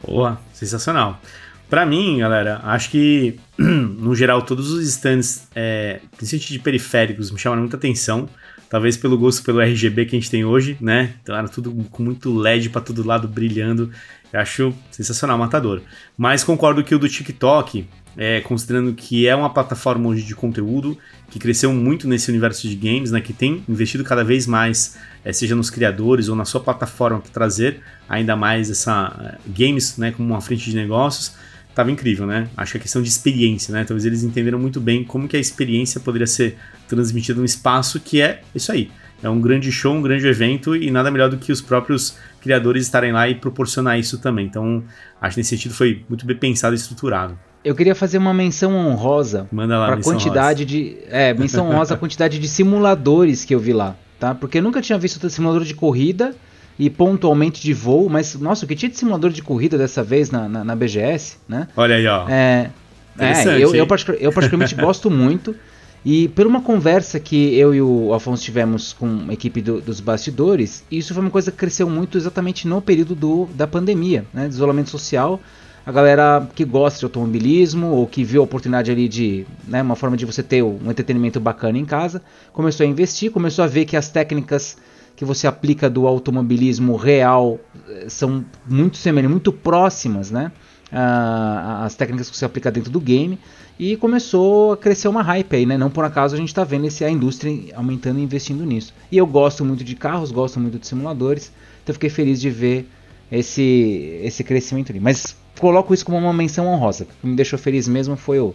Speaker 1: Boa, sensacional. Para mim, galera, acho que no geral todos os stands, é, principalmente de periféricos, me chamaram muita atenção. Talvez pelo gosto pelo RGB que a gente tem hoje, né? Então era tudo com muito LED para todo lado brilhando. Eu acho sensacional, matador. Mas concordo que o do TikTok, é, considerando que é uma plataforma hoje de conteúdo que cresceu muito nesse universo de games, né? Que tem investido cada vez mais, é, seja nos criadores ou na sua plataforma para trazer ainda mais essa é, games, né? Como uma frente de negócios estava incrível, né? Acho que a questão de experiência, né? Talvez eles entenderam muito bem como que a experiência poderia ser transmitida num espaço que é isso aí. É um grande show, um grande evento e nada melhor do que os próprios criadores estarem lá e proporcionar isso também. Então, acho que nesse sentido foi muito bem pensado e estruturado.
Speaker 3: Eu queria fazer uma menção honrosa para a quantidade rosa. de, é, menção honrosa a quantidade de simuladores que eu vi lá, tá? Porque eu nunca tinha visto simulador de corrida e pontualmente de voo, mas nossa, o que tinha de simulador de corrida dessa vez na, na, na BGS, né?
Speaker 1: Olha aí, ó.
Speaker 3: É, é eu, eu, eu particularmente gosto muito. E por uma conversa que eu e o Afonso tivemos com a equipe do, dos bastidores, isso foi uma coisa que cresceu muito exatamente no período do, da pandemia, né, de isolamento social. A galera que gosta de automobilismo ou que viu a oportunidade ali de, né, uma forma de você ter um entretenimento bacana em casa, começou a investir, começou a ver que as técnicas que você aplica do automobilismo real eh, são muito semelhantes, muito próximas, né? as técnicas que você aplica dentro do game e começou a crescer uma hype aí, né? Não por acaso a gente está vendo esse, a indústria aumentando e investindo nisso. E eu gosto muito de carros, gosto muito de simuladores, então fiquei feliz de ver esse, esse crescimento ali. Mas coloco isso como uma menção honrosa. O que me deixou feliz mesmo foi o,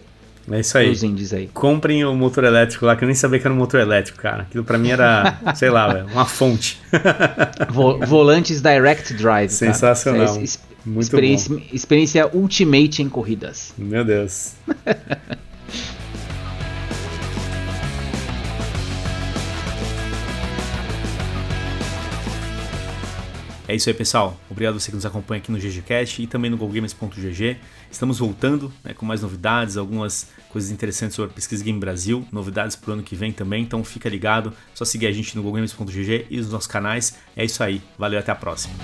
Speaker 1: é isso aí.
Speaker 3: Os indies aí.
Speaker 1: Comprem o motor elétrico lá, que eu nem sabia que era um motor elétrico, cara. Aquilo pra mim era, sei lá, véio, uma fonte.
Speaker 3: volantes Direct Drive.
Speaker 1: Sensacional. Tá? Muito
Speaker 3: experiência,
Speaker 1: bom.
Speaker 3: experiência ultimate em corridas.
Speaker 1: Meu Deus. É isso aí, pessoal. Obrigado a você que nos acompanha aqui no GGCast e também no GoGames.gg. Estamos voltando né, com mais novidades, algumas coisas interessantes sobre a Pesquisa Game Brasil, novidades para o ano que vem também. Então fica ligado, só seguir a gente no GoGames.gg e nos nossos canais. É isso aí. Valeu, até a próxima.